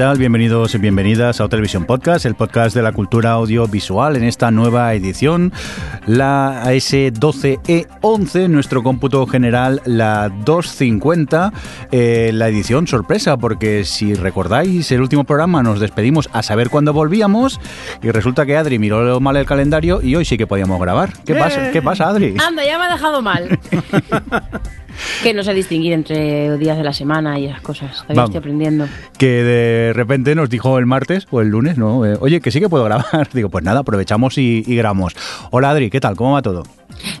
Tal? Bienvenidos y bienvenidas a Televisión Podcast, el podcast de la cultura audiovisual en esta nueva edición, la AS12E11, nuestro cómputo general, la 250, eh, la edición sorpresa, porque si recordáis, el último programa nos despedimos a saber cuándo volvíamos y resulta que Adri miró mal el calendario y hoy sí que podíamos grabar. ¿Qué pasa? ¿Qué pasa, Adri? Anda, ya me ha dejado mal. que no sé distinguir entre días de la semana y esas cosas. Todavía estoy aprendiendo. que de repente nos dijo el martes o el lunes, ¿no? Eh, Oye, que sí que puedo grabar. Digo, pues nada, aprovechamos y, y grabamos. Hola Adri, ¿qué tal? ¿Cómo va todo?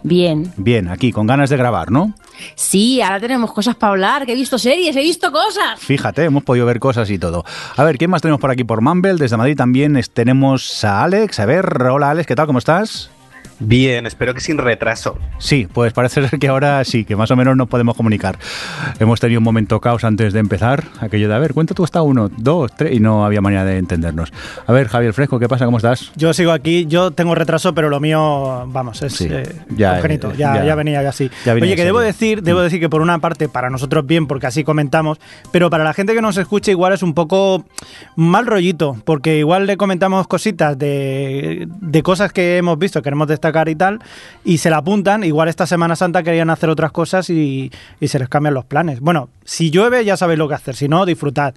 Bien. Bien, aquí, con ganas de grabar, ¿no? Sí, ahora tenemos cosas para hablar, que he visto series, he visto cosas. Fíjate, hemos podido ver cosas y todo. A ver, ¿quién más tenemos por aquí por Mumble? Desde Madrid también es- tenemos a Alex. A ver, hola Alex, ¿qué tal? ¿Cómo estás? Bien, espero que sin retraso. Sí, pues parece ser que ahora sí, que más o menos nos podemos comunicar. Hemos tenido un momento caos antes de empezar, aquello de, a ver, cuenta tú hasta uno, dos, tres, y no había manera de entendernos. A ver, Javier Fresco, ¿qué pasa? ¿Cómo estás? Yo sigo aquí, yo tengo retraso, pero lo mío, vamos, es Sí, eh, ya, congénito, eh, ya, ya. ya venía así. Ya venía Oye, que debo decir, debo decir que por una parte para nosotros bien, porque así comentamos, pero para la gente que nos escucha igual es un poco mal rollito, porque igual le comentamos cositas de, de cosas que hemos visto, queremos destacar y tal, y se la apuntan, igual esta Semana Santa querían hacer otras cosas y, y se les cambian los planes. Bueno, si llueve ya sabéis lo que hacer, si no, disfrutad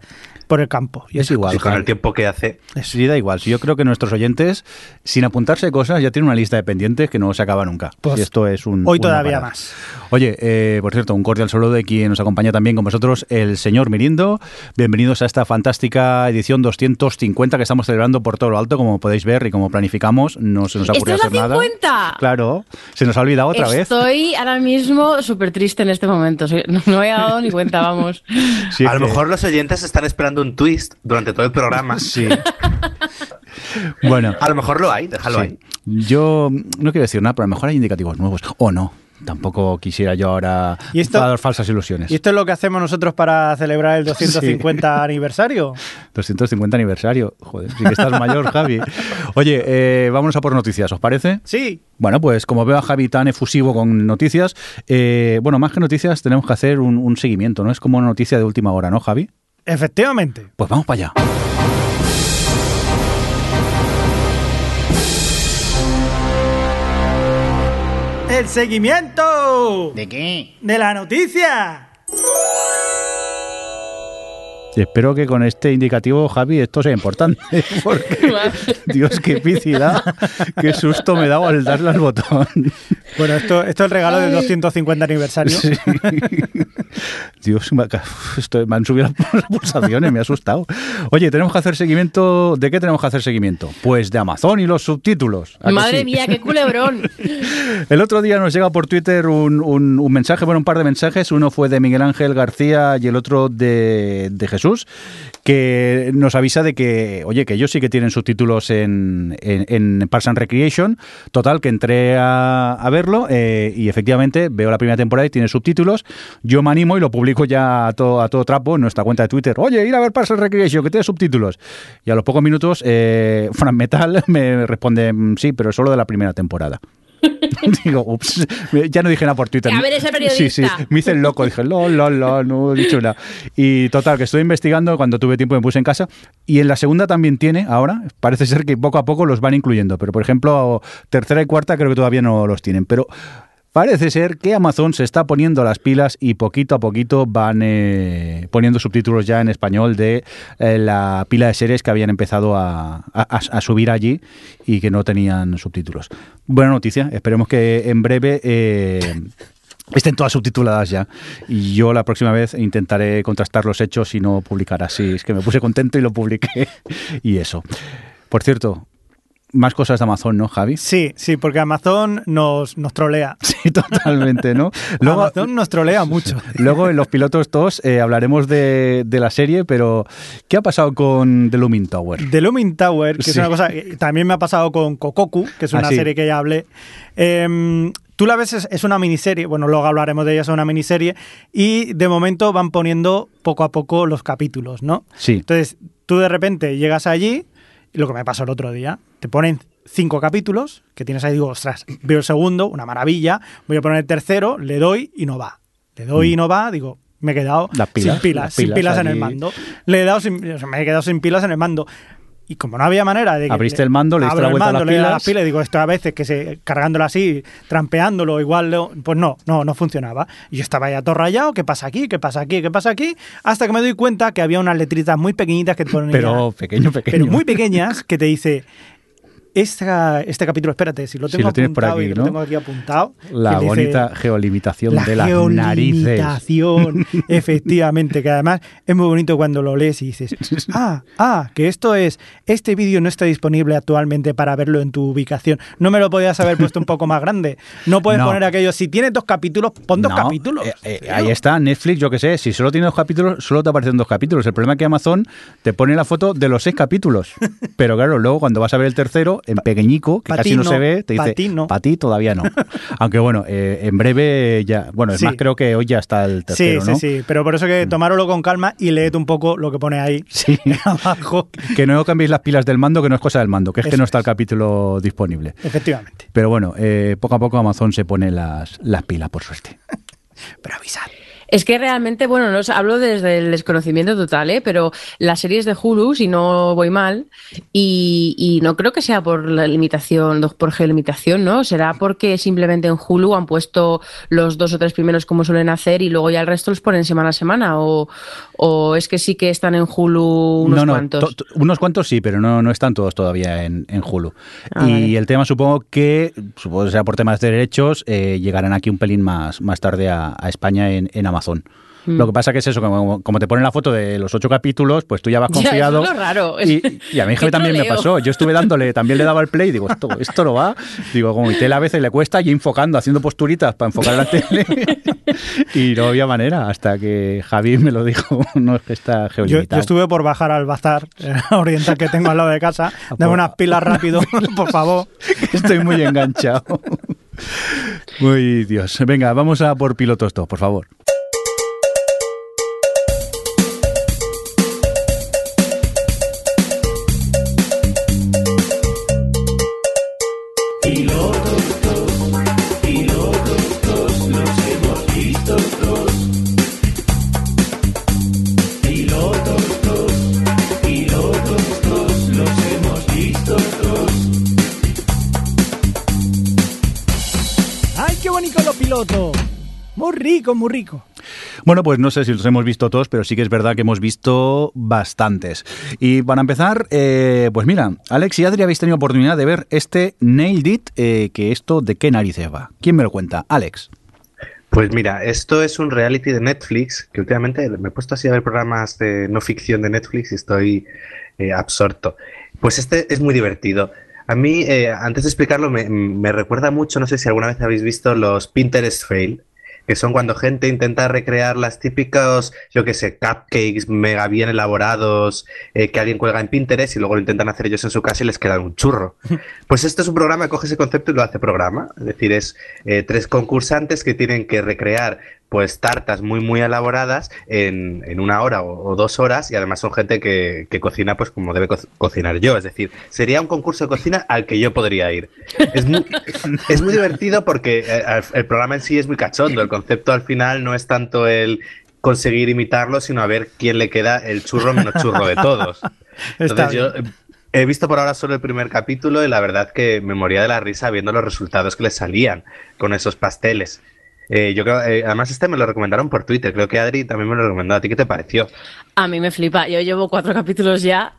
por el campo. Y Es igual, Y con el tiempo que hace. Sí, da igual. Yo creo que nuestros oyentes, sin apuntarse cosas, ya tienen una lista de pendientes que no se acaba nunca. Pues, y esto es un. hoy todavía más. Oye, eh, por cierto, un cordial saludo de quien nos acompaña también con vosotros, el señor Mirindo. Bienvenidos a esta fantástica edición 250 que estamos celebrando por todo lo alto, como podéis ver y como planificamos. No se nos ha ¿Esto ocurrido hacer nada. 50? Claro, se nos ha olvidado otra vez. Estoy ahora mismo súper triste en este momento. No me había dado ni cuenta, vamos. Sí, a lo que- mejor los oyentes están esperando un twist durante todo el programa. Sí. bueno. A lo mejor lo hay, déjalo Sí. ahí. Yo no quiero decir nada, pero a lo mejor hay indicativos nuevos. O no. Tampoco quisiera yo ahora ¿Y esto? dar falsas ilusiones. ¿Y esto es lo que hacemos nosotros para celebrar el 250 aniversario? 250 aniversario. Joder, sí que estás mayor, Javi. Oye, eh, vámonos a por noticias, ¿os parece? Sí. Bueno, pues como veo a Javi tan efusivo con noticias, eh, bueno, más que noticias tenemos que hacer un, un seguimiento, ¿no? Es como una noticia de última hora, ¿no, Javi? Efectivamente. Pues vamos para allá. El seguimiento ¿De qué? de la noticia. Espero que con este indicativo, Javi, esto sea importante. Porque, Dios, qué epicidad. Qué susto me he dado al darle al botón. Bueno, esto, esto es el regalo del 250 aniversario. Sí. Dios, me, ha- esto- me han subido las pulsaciones, me ha asustado. Oye, tenemos que hacer seguimiento. ¿De qué tenemos que hacer seguimiento? Pues de Amazon y los subtítulos. ¿a que Madre sí? mía, qué culebrón. El otro día nos llega por Twitter un, un- un mensaje, bueno, un par de mensajes. Uno fue de Miguel Ángel García y el otro de, de Jesús, que nos avisa de que, oye, que ellos sí que tienen subtítulos en, en, en and Recreation. Total, que entré a, a verlo eh, y efectivamente veo la primera temporada y tiene subtítulos. Yo me animo y lo publico ya a todo, a todo trapo en nuestra cuenta de Twitter. Oye, ir a ver Parks and Recreation, que tiene subtítulos. Y a los pocos minutos, eh, Fran Metal me responde, "Mm, sí, pero solo de la primera temporada. Digo, ups, ya no dije nada por Twitter. A ver, ese Sí, sí, periodista. me hice el loco, dije, lo, lo, lo, no he dicho nada. Y total, que estoy investigando, cuando tuve tiempo me puse en casa, y en la segunda también tiene, ahora, parece ser que poco a poco los van incluyendo, pero por ejemplo, tercera y cuarta creo que todavía no los tienen, pero... Parece ser que Amazon se está poniendo las pilas y poquito a poquito van eh, poniendo subtítulos ya en español de eh, la pila de series que habían empezado a, a- subir allí y que no tenían subtítulos. Buena noticia, esperemos que en breve eh, estén todas subtituladas ya. Y yo la próxima vez intentaré contrastar los hechos y no publicar así. Es que me puse contento y lo publiqué. y eso. Por cierto, más cosas de Amazon, ¿no, Javi? Sí, sí, porque Amazon nos, nos trolea. Sí, totalmente, ¿no? Luego, Amazon nos trolea mucho. luego en los pilotos todos eh, hablaremos de, de la serie, pero ¿qué ha pasado con The Looming Tower? The Looming Tower, que Sí. es una cosa que también me ha pasado con Kokoku, que es Ah, una sí. serie que ya hablé. Em, tú la ves, es, una miniserie, bueno, luego hablaremos de ella, es una miniserie, y de momento van poniendo poco a poco los capítulos, ¿no? Sí. Entonces, tú de repente llegas allí, lo que me pasó el otro día, te ponen cinco capítulos, que tienes ahí, digo, ostras, veo el segundo, una maravilla, voy a poner el tercero, le doy y no va. Le doy y no va, digo, me he quedado Mm. Las pilas, sin pilas, las sin pilas en el mando. Le he dado sin- me he quedado sin pilas en el mando. Y como no había manera de que Abriste el mando, le diste la el vuelta a mando, las le pilas. pilas y digo, esto a veces que se cargándolo así, trampeándolo, igual, lo- pues no, no, no funcionaba. Y yo estaba ya todo rayado, ¿qué pasa aquí? ¿Qué pasa aquí? ¿Qué pasa aquí? Hasta que me doy cuenta que había unas letritas muy pequeñitas que te ponen Pero pequeño, pequeño. pero muy pequeñas que te dice esta, este capítulo, espérate, si lo tengo lo tienes por aquí, y ¿no? lo tengo aquí apuntado. La dice, bonita geolimitación la de las narices. geolimitación, efectivamente, que además es muy bonito cuando lo lees y dices, ah, ah, que esto es, este vídeo no está disponible actualmente para verlo en tu ubicación. No me lo podías haber puesto un poco más grande. No puedes No. poner aquello, si tienes dos capítulos, pon dos No, capítulos. eh, eh, ahí está, Netflix, yo que sé, si solo tiene dos capítulos, solo te aparecen dos capítulos. El problema es que Amazon te pone la foto de los seis capítulos. Pero claro, luego cuando vas a ver el tercero, en pequeñico, que casi no, no, se ve, te dice, no. para ti todavía no. Aunque bueno, eh, en breve ya, bueno, es Sí. más, creo que hoy ya está el Sí, tercero, sí, ¿no? sí, pero por eso que tomároslo con calma y leed un poco lo que pone ahí Sí. abajo. Que no cambiéis las pilas del mando, que no es cosa del mando, que es que no está el capítulo disponible. Efectivamente. Pero bueno, eh, poco a poco Amazon se pone las, las pilas, por suerte. Pero avisad. Es que realmente, bueno, no os hablo desde el desconocimiento total, ¿eh? pero las series de Hulu, si no voy mal, y, y no creo que sea por la limitación, por geolimitación, ¿no? Será porque simplemente en Hulu han puesto los dos o tres primeros como suelen hacer y luego ya el resto los ponen semana a semana, o, o es que sí que están en Hulu unos no, no, cuantos. to- to- unos cuantos sí, pero no, no están todos todavía en, en Hulu. Ah, y vale. el tema supongo que, supongo que sea por temas de derechos, eh, llegarán aquí un pelín más, más tarde a, a España en, en Amazon. Mm. Lo que pasa que es eso, como, como te ponen la foto de los ocho capítulos, pues tú ya vas Ya, eso confiado. es lo raro. Y, y a mi Qué también me pasó. Yo estuve dándole, también le daba el play y digo, esto, esto no va. Digo, como mi tele a veces le cuesta y enfocando, haciendo posturitas para enfocar la tele. y no había manera hasta que Javi me lo dijo. No es que está Yo, geolimitado. yo estuve por bajar al bazar eh, oriental que tengo al lado de casa. Dame por- unas pilas rápido, por favor. Estoy muy enganchado. Uy, Dios. Venga, vamos a por pilotos 2, por favor. Rico, muy rico. Bueno, pues no sé si los hemos visto todos, pero sí que es verdad que hemos visto bastantes. Y para empezar, eh, pues mira, Alex y Adri habéis tenido oportunidad de ver este Nailed It, eh, que esto de qué narices va. ¿Quién me lo cuenta? Alex. Pues mira, esto es un reality de Netflix, que últimamente me he puesto así a ver programas de no ficción de Netflix y estoy eh, absorto. Pues este es muy divertido. A mí, eh, antes de explicarlo, me, me recuerda mucho, no sé si alguna vez habéis visto los Pinterest Fail, que son cuando gente intenta recrear las típicos, yo qué sé, cupcakes mega bien elaborados eh, que alguien cuelga en Pinterest y luego lo intentan hacer ellos en su casa y les queda un churro. Pues este es un programa que coge ese concepto y lo hace programa. Es decir, es eh, tres concursantes que tienen que recrear pues tartas muy muy elaboradas en, en una hora o, o dos horas y además son gente que, que cocina pues como debe co- cocinar yo. Es decir, sería un concurso de cocina al que yo podría ir. Es muy, es muy divertido porque eh, el, el programa en sí es muy cachondo. El concepto al final no es tanto el conseguir imitarlo, sino a ver quién le queda el churro menos churro de todos. Entonces yo he visto por ahora solo el primer capítulo y la verdad que me moría de la risa viendo los resultados que les salían con esos pasteles. Eh, yo creo, eh, además este me lo recomendaron por Twitter, creo que Adri también me lo recomendó. ¿A ti qué te pareció? A mí me flipa. Yo llevo cuatro capítulos ya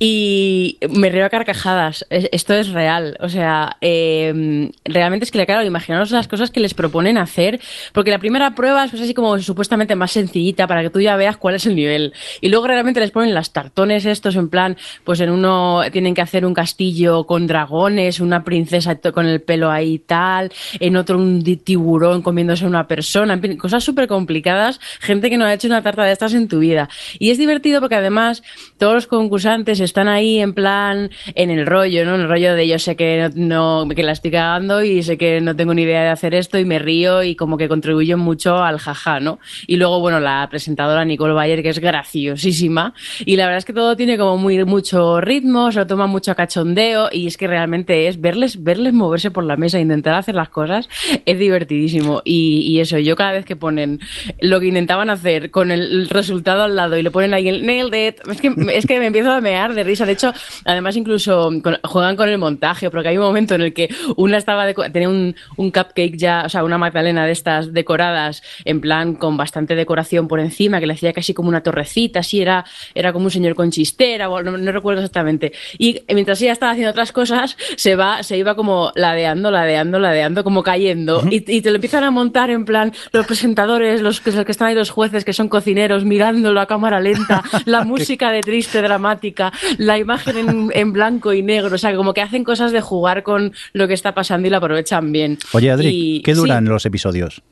y me río a carcajadas. Es- Esto es real. O sea, eh, realmente es que, claro, imaginaros las cosas que les proponen hacer. Porque la primera prueba es pues, así como supuestamente más sencillita para que tú ya veas cuál es el nivel. Y luego realmente les ponen las tartones estos en plan, pues en uno tienen que hacer un castillo con dragones, una princesa con el pelo ahí y tal, en otro un tiburón comiéndose a una persona, en fin, cosas súper complicadas, gente que no ha hecho una tarta de estas en tu vida. Y es divertido porque además todos los concursantes están ahí en plan, en el rollo, ¿no? En el rollo de yo sé que no, no- que la estoy cagando y sé que no tengo ni idea de hacer esto y me río y como que contribuyo mucho al jaja, ¿no? Y luego, bueno, la presentadora Nicole Bayer, que es graciosísima. Y la verdad es que todo tiene como muy, mucho ritmo, se lo toma mucho a cachondeo y es que realmente es verles, verles moverse por la mesa e intentar hacer las cosas, es divertidísimo. Y eso, yo cada vez que ponen lo que intentaban hacer con el, resultado al lado y le ponen ahí el nailed it, es que, es que me empiezo a mear de risa. De hecho, además incluso con- juegan con el montaje, porque hay un momento en el que una estaba tenía un, un cupcake ya, o sea, una magdalena de estas decoradas, en plan con bastante decoración por encima, que le hacía casi como una torrecita, así era, era como un señor con chistera, o no, no recuerdo exactamente. Y mientras ella estaba haciendo otras cosas, se va, se iba como ladeando, ladeando, ladeando, como cayendo. y, y te lo empiezan a montar en plan los presentadores, los que, los que están ahí, los jueces, que son cocineros, mirándolo a cámara lenta, la música de triste, dramática, la imagen en, en blanco y negro, o sea, como que hacen cosas de jugar con lo que está pasando y lo aprovechan bien. Oye, Adri, Y- ¿qué duran sí, los episodios?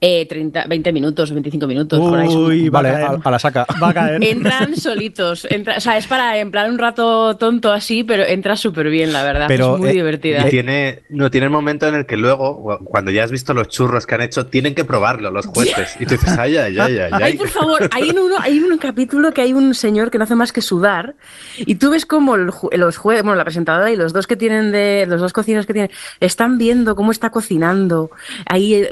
Eh, 30, 20 minutos, 25 minutos, por ahí. Uy, va Vale, a caer. a, a la saca. Va a caer. Entran solitos, entra- o sea, es para en plan un rato tonto así, pero entra súper bien, la verdad, Pero, es muy eh, divertida. Y tiene, no, tiene el momento en el que luego, cuando ya has visto los churros que han hecho, tienen que probarlo los jueces. Y tú dices, ay, ay, ay, ay, Ay, por favor, hay en uno, hay un capítulo que hay un señor que no hace más que sudar y tú ves como el los jueces, bueno, la presentadora y los dos que tienen de, los dos cocineros que tienen, están viendo cómo está cocinando, ahí eh,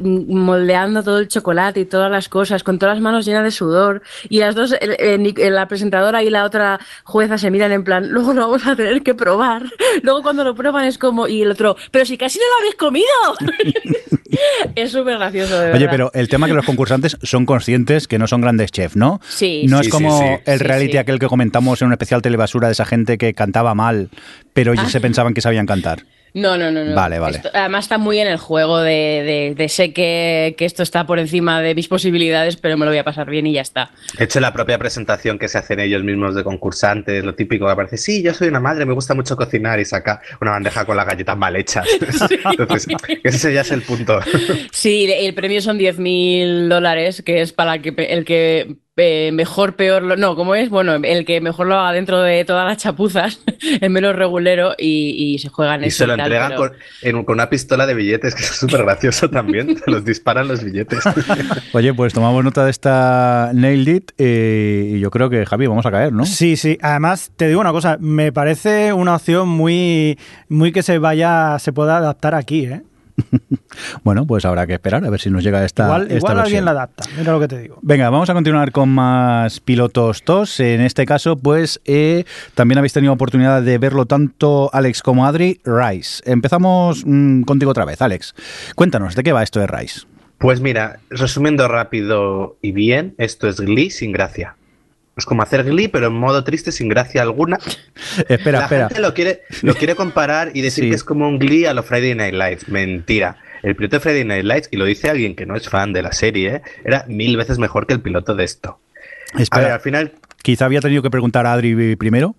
todo el chocolate y todas las cosas, con todas las manos llenas de sudor y las dos, el- la presentadora y la otra jueza se miran en plan, luego lo vamos a tener que probar, luego cuando lo prueban es como, y el otro, pero si casi no lo habéis comido. es súper gracioso, de. Oye, pero el tema que los concursantes son conscientes que no son grandes chefs, ¿no? Sí, No sí, es como sí, sí. el reality aquel que comentamos en un especial telebasura de esa gente que cantaba mal, pero Ah. ellos se pensaban que sabían cantar. No, no, no, no. Vale, vale. Esto- además está muy en el juego de, de- de sé que, que esto está por encima de mis posibilidades, pero me lo voy a pasar bien y ya está. De hecho, la propia presentación que se hacen ellos mismos de concursantes, lo típico que aparece, sí, yo soy una madre, me gusta mucho cocinar y saca una bandeja con las galletas mal hechas. Entonces, ese ya es el punto. Sí, el premio son 10.000 dólares, que es para que, el que eh, mejor, peor, lo, no, ¿cómo es? Bueno, el que mejor lo haga dentro de todas las chapuzas, es menos regulero y, y se juegan Y eso se lo y tal, entregan pero- con, en- con una pistola de billetes, que es súper gracioso también. Te los disparan los billetes. Oye, pues tomamos nota de esta Nailed It eh, y yo creo que, Javi, vamos a caer, ¿no? Sí, sí. Además, te digo una cosa, me parece una opción muy, muy que se vaya, se pueda adaptar aquí, ¿eh? Bueno, pues habrá que esperar a ver si nos llega esta, igual esta igual alguien la adapta, mira lo que te digo. Venga, vamos a continuar con más pilotos TOS. En este caso, pues eh, también habéis tenido oportunidad de verlo tanto Alex como Adri, Rice. Empezamos mm, contigo otra vez, Alex. Cuéntanos, ¿de qué va esto de Rice? Pues mira, resumiendo rápido y bien, esto es Glee sin gracia. Es como hacer Glee, pero en modo triste, sin gracia alguna. Espera, la espera. gente lo quiere, lo quiere comparar y decir Sí. que es como un Glee a los Friday Night Lights. Mentira. El piloto de Friday Night Lights, y lo dice alguien que no es fan de la serie, ¿eh? era mil veces mejor que el piloto de esto. A Espera, ver, al final, quizá había tenido que preguntar a Adri primero.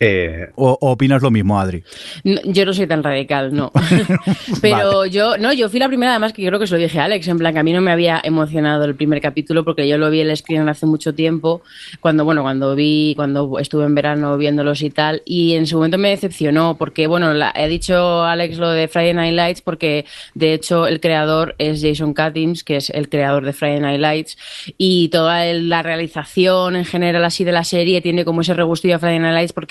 Eh, ¿O, opinas lo mismo, Adri? No, yo no soy tan radical, no. Pero yo, no, yo fui la primera, además, que creo que se lo dije a Alex, en plan que a mí no me había emocionado el primer capítulo porque yo lo vi el screen hace mucho tiempo, cuando, bueno, cuando vi, cuando estuve en verano viéndolos y tal, y en su momento me decepcionó porque, bueno, la- he dicho Alex lo de Friday Night Lights porque, de hecho, el creador es Jason Katims, que es el creador de Friday Night Lights, y toda el- la realización en general así de la serie tiene como ese regustillo a Friday Night Lights porque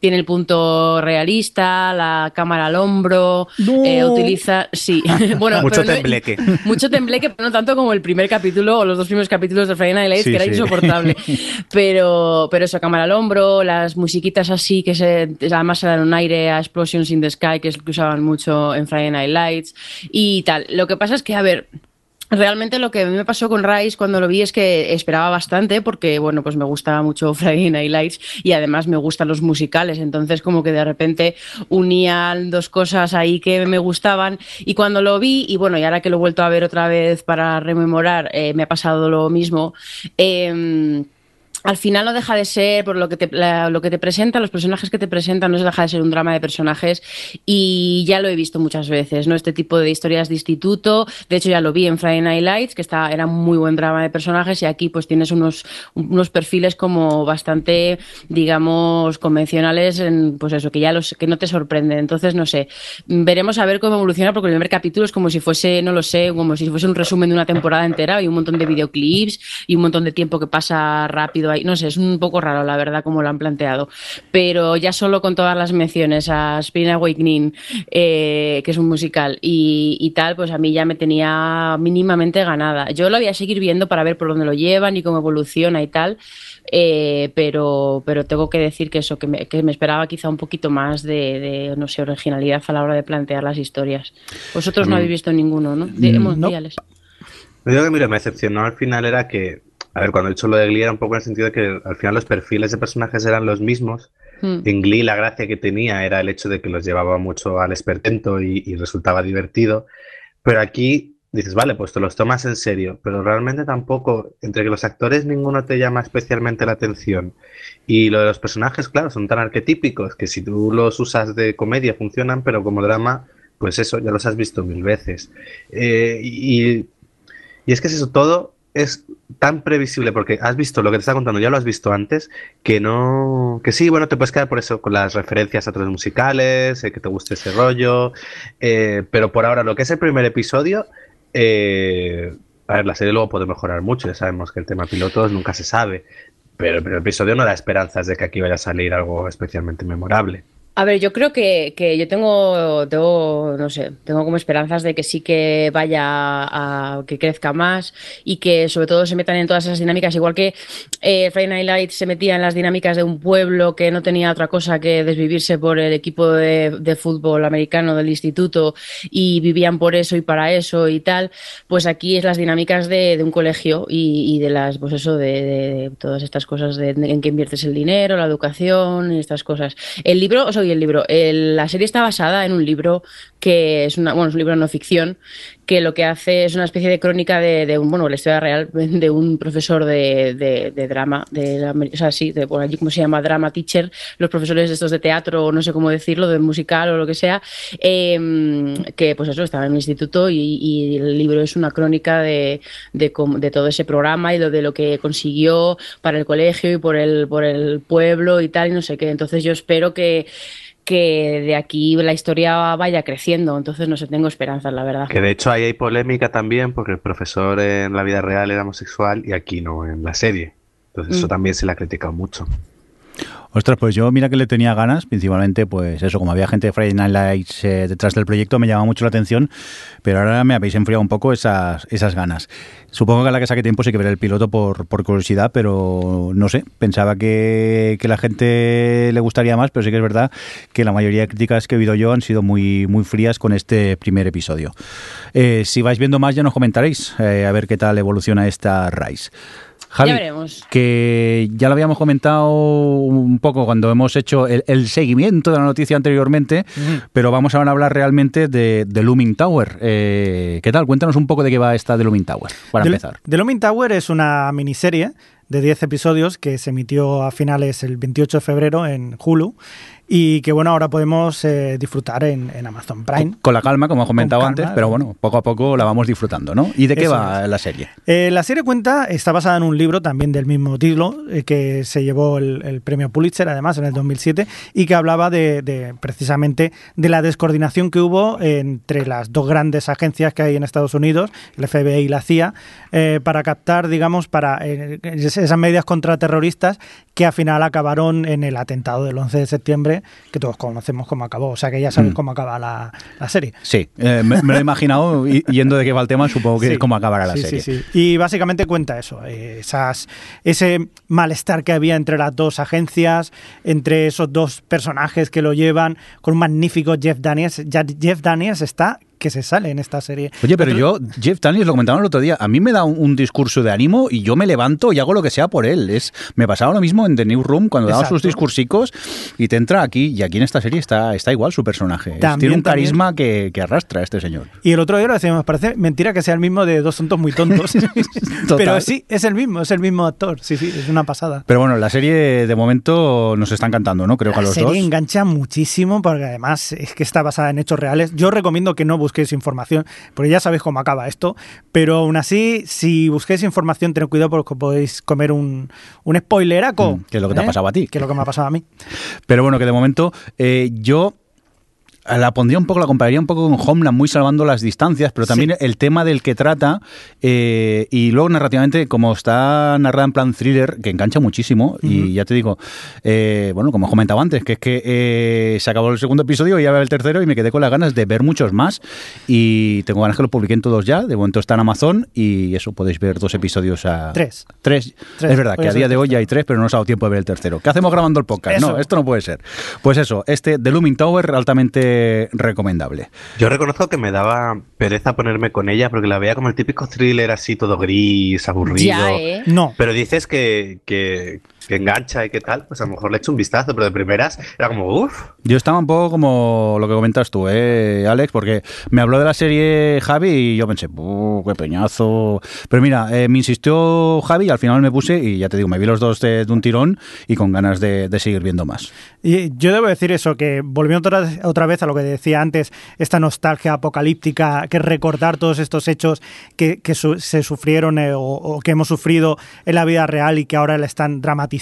tiene el punto realista, la cámara al hombro, No. eh, utiliza, sí, bueno, Mucho pero no- tembleque. mucho tembleque, pero no tanto como el primer capítulo o los dos primeros capítulos de Friday Night Lights, Sí, que era sí. insoportable. Pero, pero eso, cámara al hombro, las musiquitas así que se, además se dan un aire a Explosions in the Sky, que es lo que usaban mucho en Friday Night Lights y tal. Lo que pasa es que, a ver, Realmente lo que a mí me pasó con Rise cuando lo vi es que esperaba bastante porque, bueno, pues me gustaba mucho Friday Night Lights y además me gustan los musicales, entonces como que de repente unían dos cosas ahí que me gustaban y cuando lo vi, y bueno, y ahora que lo he vuelto a ver otra vez para rememorar, eh, me ha pasado lo mismo. Eh, al final no deja de ser, por lo que te, la, lo que te presenta, los personajes que te presentan, no se deja de ser un drama de personajes y ya lo he visto muchas veces, ¿no? Este tipo de historias de instituto, de hecho ya lo vi en Friday Night Lights, que está, era muy buen drama de personajes y aquí pues tienes unos, unos perfiles como bastante, digamos, convencionales, en, pues eso, que ya los, que no te sorprenden. Entonces, no sé, veremos a ver cómo evoluciona porque el primer capítulo es como si fuese, no lo sé, como si fuese un resumen de una temporada entera y un montón de videoclips y un montón de tiempo que pasa rápido no sé, es un poco raro la verdad como lo han planteado, pero ya solo con todas las menciones a Spring Awakening, eh, que es un musical, y, y, tal, pues a mí ya me tenía mínimamente ganada. Yo lo voy a seguir viendo para ver por dónde lo llevan y cómo evoluciona y tal, eh, pero, pero tengo que decir que eso, que me, que me esperaba quizá un poquito más de, de, no sé, originalidad a la hora de plantear las historias. Vosotros no habéis visto ninguno, ¿no? De, no. Yo que, mira, me decepcionó al final era que a ver, cuando he dicho lo de Glee era un poco en el sentido de que al final los perfiles de personajes eran los mismos. Mm. En Glee la gracia que tenía era el hecho de que los llevaba mucho al espertento y, y, resultaba divertido. Pero aquí dices, vale, pues te los tomas en serio, pero realmente tampoco, entre que los actores ninguno te llama especialmente la atención y lo de los personajes, claro, son tan arquetípicos que si tú los usas de comedia funcionan, pero como drama, pues eso, ya los has visto mil veces. Eh, y, y es que es eso, todo es tan previsible porque has visto lo que te está contando, ya lo has visto antes, que no. Que sí, bueno, te puedes quedar por eso con las referencias a otros musicales, eh, que te guste ese rollo. Eh, pero por ahora, lo que es el primer episodio. Eh, a ver, la serie luego puede mejorar mucho, ya sabemos que el tema pilotos nunca se sabe, pero el primer episodio no da esperanzas de que aquí vaya a salir algo especialmente memorable. A ver, yo creo que, que, yo tengo, tengo, no sé, tengo como esperanzas de que sí que vaya a, que crezca más y que sobre todo se metan en todas esas dinámicas, igual que eh, Friday Night Lights se metía en las dinámicas de un pueblo que no tenía otra cosa que desvivirse por el equipo de, de fútbol americano del instituto y vivían por eso y para eso y tal, pues aquí es las dinámicas de, de un colegio y, y, de las, pues eso, de, de todas estas cosas de, en que inviertes el dinero, la educación y estas cosas. El libro, o sea, el libro. El, la serie está basada en un libro que es, una, bueno, es un libro no ficción que lo que hace es una especie de crónica de, de un, bueno, la historia real de un profesor de, de, drama, de, o sea, sí, de por allí como se llama, drama teacher, los profesores estos de teatro, o no sé cómo decirlo, de musical o lo que sea, eh, que pues eso, estaba en el instituto y, el libro es una crónica de, todo ese programa y de lo que consiguió para el colegio y por el, por el pueblo y tal, y no sé qué. Entonces yo espero que que de aquí la historia vaya creciendo. Entonces no sé, tengo esperanzas, la verdad. Que de hecho ahí hay polémica también porque el profesor en la vida real era homosexual y aquí no, en la serie. Entonces mm. eso también se le ha criticado mucho. Ostras, pues yo mira que le tenía ganas, principalmente pues eso, como había gente de Friday Night Lights eh, detrás del proyecto me llamaba mucho la atención, pero ahora me habéis enfriado un poco esas, esas ganas. Supongo que a la que saque tiempo sí que veré el piloto por, por curiosidad, pero no sé, pensaba que, que la gente le gustaría más, pero sí que es verdad que la mayoría de críticas que he oído yo han sido muy, muy frías con este primer episodio. Eh, si vais viendo más ya nos comentaréis, eh, a ver qué tal evoluciona esta Rise. Javi, ya veremos. que ya lo habíamos comentado un poco cuando hemos hecho el, el seguimiento de la noticia anteriormente, uh -huh. pero vamos ahora a hablar realmente de, de Looming Tower. Eh, ¿Qué tal? Cuéntanos un poco de qué va esta de Looming Tower, para The, empezar. The Looming Tower es una miniserie de 10 episodios que se emitió a finales el 28 de febrero en Hulu y que bueno, ahora podemos eh, disfrutar en, en, Amazon Prime. Con, con, la calma, como he comentado calma, antes, pero bueno, poco a poco la vamos disfrutando, ¿no? ¿Y de qué va es. la serie? Eh, la serie cuenta, está basada en un libro también del mismo título, eh, que se llevó el, el, premio Pulitzer, además, en el 2007, y que hablaba de, de, precisamente de la descoordinación que hubo entre las dos grandes agencias que hay en Estados Unidos, el FBI y la CIA, eh, para captar, digamos, para esas medidas contraterroristas que al final acabaron en el atentado del 11 de septiembre que todos conocemos cómo acabó. O sea que ya saben mm. cómo acaba la, la serie. Sí, eh, me, me, lo he imaginado yendo de qué va el tema, supongo que sí. es cómo acabará la sí, serie. Sí, y básicamente cuenta eso, eh, esas, ese malestar que había entre las dos agencias, entre esos dos personajes que lo llevan, con un magnífico Jeff Daniels. Jeff Daniels está que se sale en esta serie. Oye, pero yo, Jeff Daniels, lo comentaba el otro día, a mí me da un, un discurso de ánimo y yo me levanto y hago lo que sea por él. Es, me pasaba lo mismo en The Newsroom cuando daba sus discursicos y te entra aquí y aquí en esta serie está, está igual su personaje. También, Tiene un también. carisma que, que arrastra a este señor. Y el otro día lo decíamos, parece mentira que sea el mismo de dos tontos muy tontos. Pero sí, es el mismo, es el mismo actor. Sí, sí, es una pasada. Pero bueno, la serie de momento nos está encantando, ¿no? Creo que a La los serie dos. engancha muchísimo porque además es que está basada en hechos reales. Yo recomiendo que no busquéis información, porque ya sabéis cómo acaba esto. Pero aún así, si busquéis información, tened cuidado porque podéis comer un, un spoileraco. Mm, que es lo que te ha ¿eh? pasado a ti. Que es lo que me ha pasado a mí. Pero bueno, que de momento eh, yo la pondría un poco, la compararía un poco con Homeland, muy salvando las distancias, pero también Sí. el tema del que trata eh, y luego narrativamente, como está narrada en plan thriller, que engancha muchísimo y ya te digo, eh, bueno, como comentaba antes, que es que eh, se acabó el segundo episodio y ya va el tercero y me quedé con las ganas de ver muchos más y tengo ganas que lo publiquen todos ya, de momento está en Amazon y eso podéis ver dos episodios a... Tres. Tres. Tres. Es verdad Hoy que a día de hoy ya hay tres, pero no os ha dado tiempo de ver el tercero. ¿Qué hacemos grabando el podcast? No, Eso. esto no puede ser. Pues eso, este The Looming Tower, altamente recomendable. Yo reconozco que me daba pereza ponerme con ella porque la veía como el típico thriller así todo gris, aburrido. Ya, ¿eh? No. Pero dices que, que, que engancha y qué tal, pues a lo mejor le echo un vistazo, pero de primeras era como, uff, Yo estaba un poco como lo que comentas tú, ¿eh, Alex? Porque me habló de la serie Javi y yo pensé, "Buh, qué peñazo! Pero mira, eh, me insistió Javi y al final me puse y ya te digo, me vi los dos de, de un tirón y con ganas de, de seguir viendo más. Y yo debo decir eso, que volviendo otra, otra vez a lo que decía antes, esta nostalgia apocalíptica, que recordar todos estos hechos que, que su- se sufrieron eh, o, o que hemos sufrido en la vida real y que ahora la están dramatizando.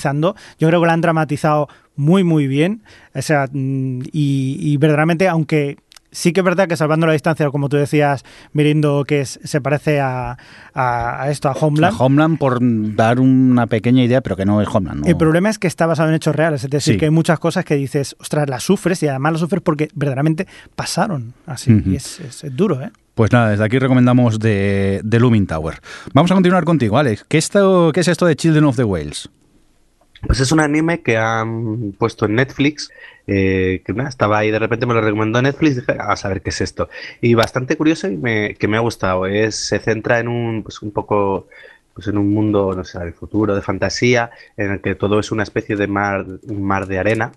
Yo creo que la han dramatizado muy, muy bien. O sea, mm, y, y verdaderamente, aunque sí que es verdad que salvando la distancia, como tú decías, Mirindo, que es- se parece a, a- a esto, a Homeland. A Homeland, por dar una pequeña idea, pero que no es Homeland. ¿no? El problema es que está basado en hechos reales, es decir, Sí. que hay muchas cosas que dices, ostras, las sufres y además las sufres porque verdaderamente pasaron así. Y es, es- es duro, ¿eh? Pues nada, desde aquí recomendamos de, de Looming Tower. Vamos a continuar contigo, Alex. ¿Qué, esto, ¿Qué es esto de Children of the Whales? Pues es un anime que han puesto en Netflix, eh, que nada, estaba ahí, de repente me lo recomendó Netflix, dije, a saber qué es esto. Y bastante curioso y me, que me ha gustado. Es, se centra en un, pues un poco, pues en un mundo, no sé, del futuro, de fantasía, en el que todo es una especie de mar, un mar de arena,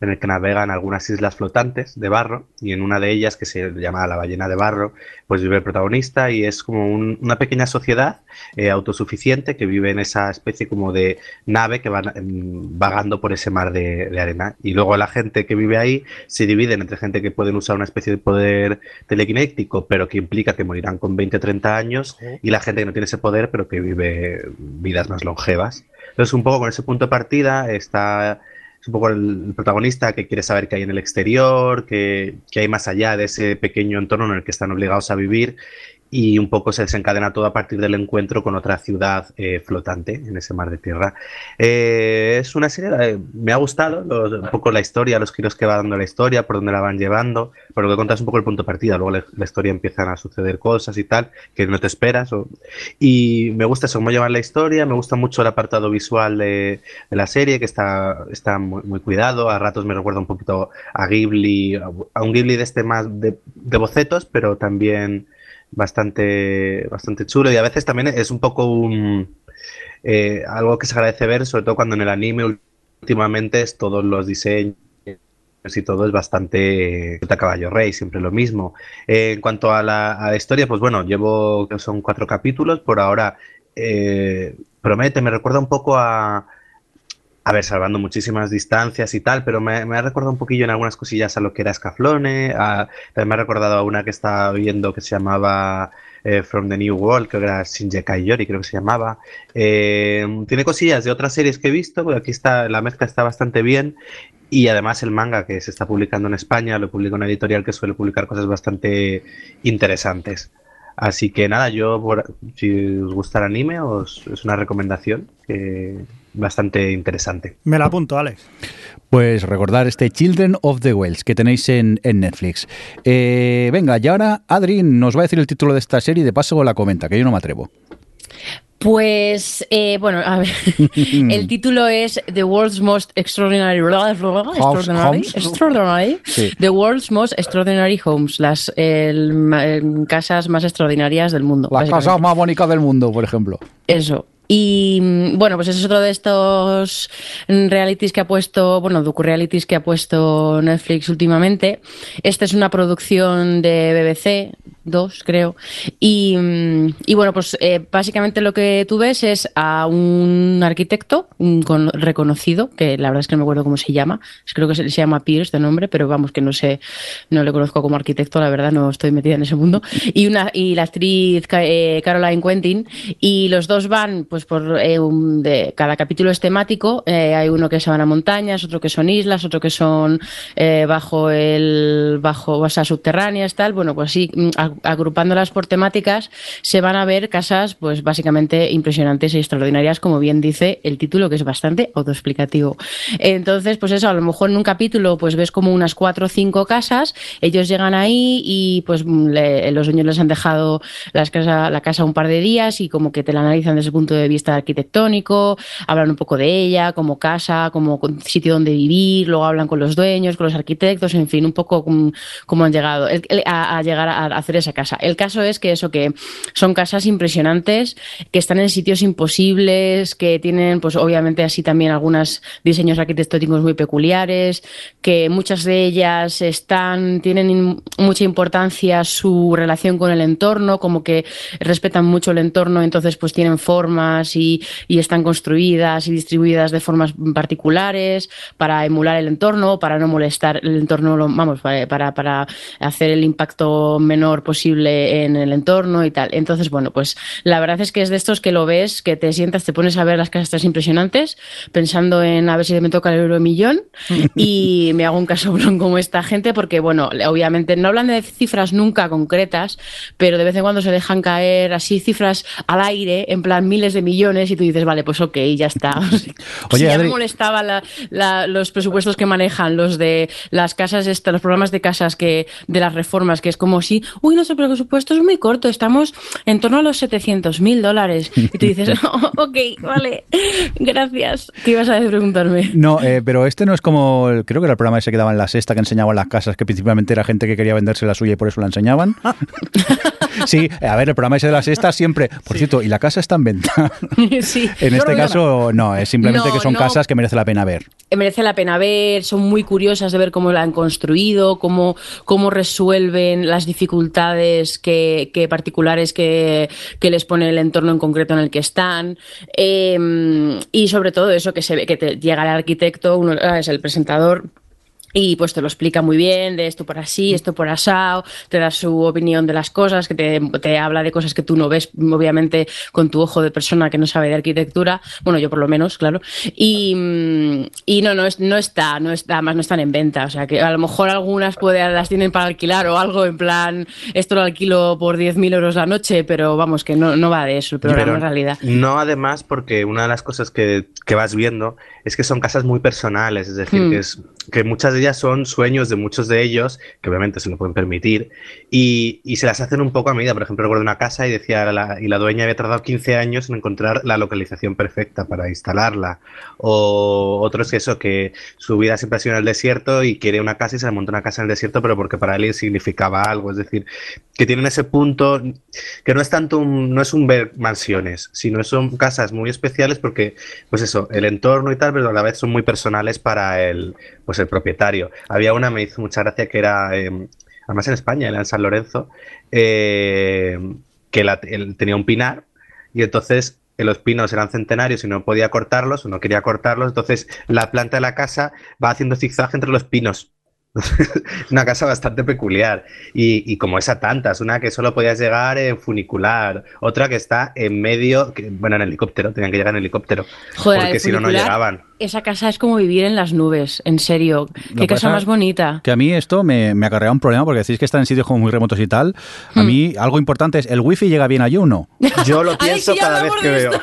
en el que navegan algunas islas flotantes de barro, y en una de ellas, que se llama la ballena de barro, pues vive el protagonista y es como un- una pequeña sociedad eh, autosuficiente que vive en esa especie como de nave que va mm, vagando por ese mar de, de arena. Y luego la gente que vive ahí se dividen entre gente que pueden usar una especie de poder telequinético, pero que implica que morirán con 20 o 30 años, y la gente que no tiene ese poder, pero que vive vidas más longevas. Entonces, un poco con ese punto de partida está es un poco el, protagonista que quiere saber qué hay en el exterior, que hay más allá de ese pequeño entorno en el que están obligados a vivir y un poco se desencadena todo a partir del encuentro con otra ciudad eh, flotante en ese mar de tierra. Eh, es una serie, eh, me ha gustado un poco la historia, los giros que va dando la historia, por dónde la van llevando, por lo que contas un poco el punto de partida, luego la, historia empiezan a suceder cosas y tal que no te esperas. y me gusta eso, cómo llevan la historia, me gusta mucho el apartado visual de, la serie, que está, está muy, cuidado, a ratos me recuerda un poquito a Ghibli, a, un Ghibli de este más de bocetos, pero también bastante, bastante chulo y a veces también es un poco un, eh, algo que se agradece ver, sobre todo cuando en el anime últimamente es todos los diseños y todo es bastante caballo rey, siempre lo mismo. Eh, en cuanto a la, a la historia, pues bueno, llevo son cuatro capítulos, por ahora eh, promete, me recuerda un poco a, a ver, salvando muchísimas distancias y tal, pero me, ha recordado un poquillo en algunas cosillas a lo que era Scaflone, a- también me ha recordado a una que estaba viendo que se llamaba eh, From the New World, que era Shinjekai Yori, creo que se llamaba. Eh, tiene cosillas de otras series que he visto, porque aquí está, la mezcla está bastante bien. Y además el manga que se está publicando en España lo publica una editorial que suele publicar cosas bastante interesantes. Así que nada, yo por- si os gusta el anime, os, es una recomendación que bastante interesante. Me la apunto, Alex. Pues recordar este Children of the Whales que tenéis en, en Netflix. Eh, venga, y ahora Adri nos va a decir el título de esta serie y de paso la comenta, que yo no me atrevo. Pues, eh, bueno, a ver, el título es The World's Most Extraordinary, extraordinary, Homes. extraordinary Sí. The World's Most Extraordinary Homes, las el- el- casas más extraordinarias del mundo. La básicamente. casa más bonita del mundo, por ejemplo. Eso. Y mm, bueno, pues ese es otro de estos mm, realities que ha puesto, bueno, docu-realities que ha puesto Netflix últimamente. Esta es una producción de BBC, dos creo. Y, mm, y bueno, pues eh, básicamente lo que tú ves es a un arquitecto un con- reconocido, que la verdad es que no me acuerdo cómo se llama, creo que se, llama Pierce de nombre, pero vamos, que no sé, no le conozco como arquitecto, la verdad, no estoy metida en ese mundo. Y, una, y la actriz eh, Caroline Quentin, y los dos van, pues por eh, un- de, cada capítulo es temático, eh, hay uno que se van a montañas, otro que son islas, otro que son eh, bajo el, bajo, o sea, subterráneas, tal, bueno, pues así, mm, agrupándolas por temáticas, se van a ver casas, pues básicamente impresionantes y extraordinarias, como bien dice el título, que es bastante autoexplicativo. Entonces, pues eso, a lo mejor en un capítulo, pues ves como unas cuatro o cinco casas, ellos llegan ahí y pues los dueños les han dejado las casa, la casa un par de días y como que te la analizan desde el punto de vista arquitectónico, hablan un poco de ella, como casa, como sitio donde vivir, luego hablan con los dueños, con los arquitectos, en fin, un poco cómo han llegado a, a llegar a hacer esa casa. El caso es que eso, que son casas impresionantes, que están en sitios imposibles, que tienen, pues obviamente así también algunos diseños arquitectónicos muy peculiares, que muchas de ellas están, tienen mucha importancia su relación con el entorno, como que respetan mucho el entorno, entonces pues tienen formas y, y están construidas y distribuidas de formas particulares para emular el entorno, para no molestar el entorno, vamos, para, para, para hacer el impacto menor posible en el entorno y tal. Entonces, bueno, pues la verdad es que es de estos que lo ves, que te sientas, te pones a ver las casas impresionantes, pensando en a ver si me toca el euro millón y me hago un casoplón como esta gente, porque, bueno, obviamente no hablan de cifras nunca concretas, pero de vez en cuando se dejan caer así cifras al aire, en plan miles de millones, y tú dices, vale, pues ok, ya está. Oye, si ya Adri- me molestaba la- la- los presupuestos que manejan, los de las casas, los programas de casas que de las reformas, que es como si, uy, nuestro presupuesto es muy corto, estamos en torno a los 700 mil dólares. Y tú dices, "Oh, ok, vale, gracias. ¿Qué ibas a preguntarme? No, eh, pero este no es como, creo que era el programa ese que daba en la sexta que enseñaban las casas, que principalmente era gente que quería venderse la suya y por eso la enseñaban. sí, a ver, el programa ese de la sexta siempre, por cierto, y la casa está en venta. sí. en este caso, no, es simplemente No, que son no. casas que merece la pena ver. merece la pena ver, son muy curiosas de ver cómo la han construido, cómo, cómo resuelven las dificultades que, que particulares que, que les pone el entorno en concreto en el que están. Eh, y sobre todo eso que se ve que te llega el arquitecto, uno es el presentador. Y pues te lo explica muy bien, de esto por así, esto por asao, te da su opinión de las cosas, que te, te habla de cosas que tú no ves, obviamente, con tu ojo de persona que no sabe de arquitectura, bueno, yo por lo menos, claro. Y, y no, no, es, no está, no está, además no están en venta, o sea que a lo mejor algunas puede, las tienen para alquilar o algo, en plan, esto lo alquilo por 10.000 euros la noche, pero vamos, que no, no va de eso el programa Pero en realidad. No, además, porque una de las cosas que, que vas viendo es que son casas muy personales, es decir, Hmm. que, es, que muchas de ellas son sueños de muchos de ellos, que obviamente se lo pueden permitir, y, y se las hacen un poco a medida. Por ejemplo, recuerdo una casa y decía, la, y la dueña había tardado 15 años en encontrar la localización perfecta para instalarla. O otros que eso, que su vida siempre ha sido en el desierto y quiere una casa y se le monta una casa en el desierto, pero porque para él significaba algo. Es decir, que tienen ese punto que no es tanto un, no es un ver mansiones, sino son casas muy especiales porque, pues eso, el entorno y tal, pero a la vez son muy personales para el, pues el propietario. Había una, me hizo mucha gracia, que era, eh, además en España, era en San Lorenzo, eh, que la- él tenía un pinar y entonces eh, los pinos eran centenarios y no podía cortarlos o no quería cortarlos, entonces la planta de la casa va haciendo zigzag entre los pinos. una casa bastante peculiar. Y, y como esa tantas, una que solo podías llegar en funicular, otra que está en medio, que, bueno, en helicóptero, tenían que llegar en helicóptero, Joder, porque si no, no llegaban. Esa casa es como vivir en las nubes, en serio. Qué casa más bonita. Que a mí esto me, me acarrea un problema porque decís que están en sitios como muy remotos y tal. A Hmm. mí algo importante es, ¿el wifi llega bien allí o no? Yo lo Ay, pienso sí, cada vez que veo.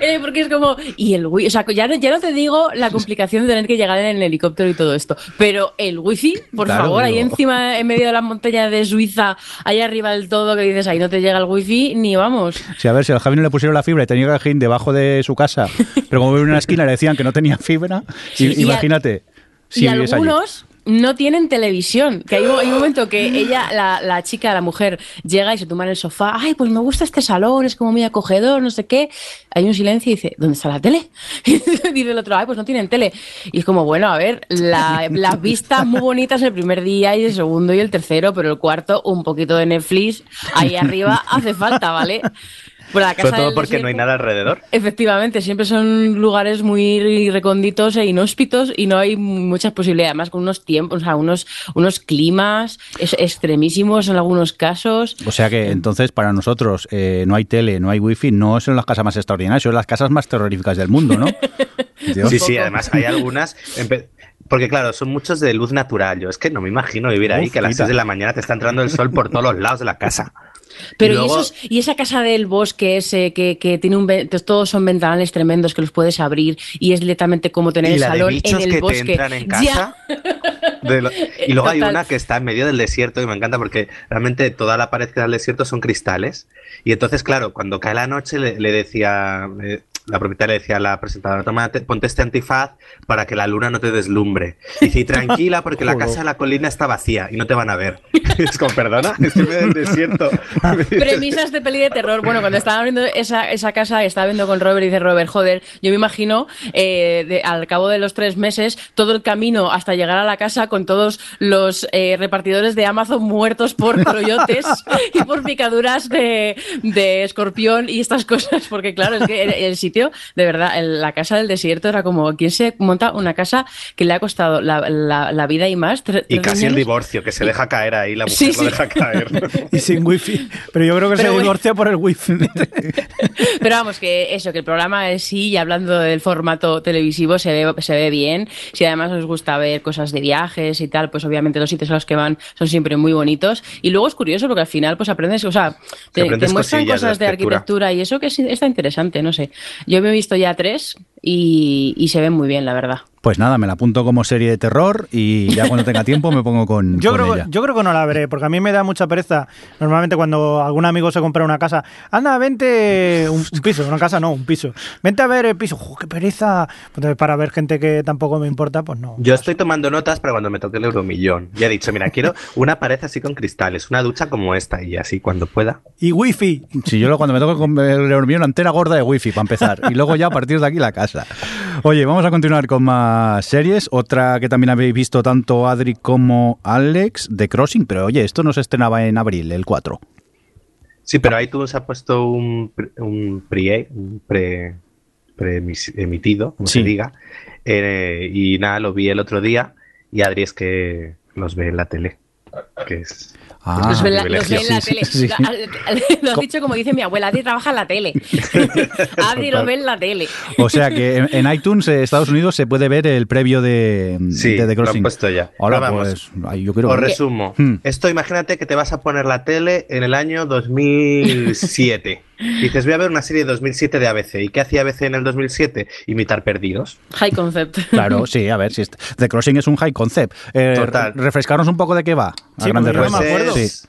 Eh, porque es como. Y el wifi. O sea, ya no, ya no te digo la complicación de tener que llegar en el helicóptero y todo esto. Pero el wifi, por Claro, favor, ahí encima, en medio de la montaña de Suiza, ahí arriba del todo, que dices, ahí no te llega el wifi, ni vamos. Si a ver, si al Javi no le pusieron la fibra y tenía ir debajo de su casa, pero como vive en una esquina le decían que no tenía fibra, y- Y imagínate. Si y vivies allí. algunos no tienen televisión. Que hay, un- hay un momento que ella, la, la chica, la mujer, llega y se toma en el sofá. Ay, pues me gusta este salón, es como muy acogedor, no sé qué. Hay un silencio y dice, ¿dónde está la tele? Y dice el otro, ay, pues no tienen tele. Y es como, bueno, a ver, la- las vistas muy bonitas el primer día y el segundo y el tercero, pero el cuarto, un poquito de Netflix ahí arriba hace falta, ¿vale? La casa Sobre todo porque no hay nada alrededor. Efectivamente, siempre son lugares muy recónditos e inhóspitos y no hay muchas posibilidades, además con unos tiempos, o sea, unos, unos climas es- extremísimos en algunos casos. O sea que entonces para nosotros eh, no hay tele, no hay wifi, no son las casas más extraordinarias, son las casas más terroríficas del mundo, ¿no? Sí, sí, además hay algunas. Porque claro, son muchos de luz natural. Yo es que no me imagino vivir ahí, Uf, que a las quita. 6 de la mañana te está entrando el sol por todos los lados de la casa. Pero Y esos- y esa casa del bosque ese que, que tiene un que todos son ventanales tremendos que los puedes abrir y es directamente como tener Y el la de salón bichos en el que bosque. te entran en casa. De lo- y luego hay una que está en medio del desierto y me encanta porque realmente toda la pared que da al desierto son cristales. Y entonces, claro, cuando cae la noche le, le decía, eh, la propietaria le decía a la presentadora, Toma, te- ponte este antifaz para que la luna no te deslumbre. Y dice, "Y tranquila porque la casa de la colina está vacía y no te van a ver. es como, perdona, estoy en del desierto. Premisas de peli de terror. Bueno, cuando estaba abriendo esa, esa casa, estaba viendo con Robert y dice Robert, joder, yo me imagino eh, de- al cabo de los tres meses todo el camino hasta llegar a la casa con todos los eh, repartidores de Amazon muertos por coyotes y por picaduras de, de escorpión y estas cosas, porque claro, es que el, el sitio, de verdad, el- la casa del desierto era como, ¿quién se monta una casa que le ha costado la, la- la vida y más? Y casi el divorcio, que se deja caer ahí, la mujer Sí, lo sí. deja caer. Y sin wifi. Pero yo creo que Pero se bueno. divorcia por el wifi. Pero vamos, que eso, que el programa en sí, y hablando del formato televisivo, se ve, se ve bien. Si además os gusta ver cosas de viajes y tal, pues obviamente los sitios a los que van son siempre muy bonitos. Y luego es curioso porque al final pues aprendes, o sea, te, muestran de cosas de arquitectura. y eso que está interesante, no sé. Yo me he visto ya tres y, y se ven muy bien, la verdad. Pues nada, me la apunto como serie de terror y ya cuando tenga tiempo me pongo con, Yo con creo, ella. yo creo que no la veré, porque a mí me da mucha pereza. Normalmente cuando algún amigo se compra una casa, anda, vente un, un piso, una casa no, un piso. Vente a ver el piso, ¡Jo, qué pereza! Entonces, para ver gente que tampoco me importa, pues no. Yo estoy tomando notas para cuando me toque el euromillón. Ya he dicho, mira, quiero una pared así con cristales, una ducha como esta y así cuando pueda. Y wifi. Si yo lo- cuando me toque el dormir una antena gorda de wifi para empezar y luego ya a partir de aquí la casa. Oye, vamos a continuar con más series. Otra que también habéis visto tanto Adri como Alex, The Crossing, pero oye, esto no se estrenaba en abril, el 4. Sí, pero iTunes ha puesto un, pre- un pre, un pre, premis- emitido, como Sí. se diga, eh, y nada, lo vi el otro día y Adri es que los ve en la tele, que es... Ah, los ve en la, los ve en la sí, tele. sí, sí. Lo has dicho como dice mi abuela, Adri trabaja en la tele. Adri lo ve en la tele. O sea que en, en iTunes, eh, Estados Unidos, se puede ver el previo de, Sí, de The lo han Crossing. puesto ya. Ahora, vamos, pues, ay, yo quiero Os ver. resumo. Hmm. Esto imagínate que te vas a poner la tele en el año 2007. Dices, voy a ver una serie de 2007 de ABC. ¿Y qué hacía ABC en el 2007? Imitar perdidos. High concept. Claro, sí, a ver, si es- The Crossing es un high concept. Eh, Total. re- Refrescarnos un poco de qué va. A Sí, grandes no me acuerdo. es,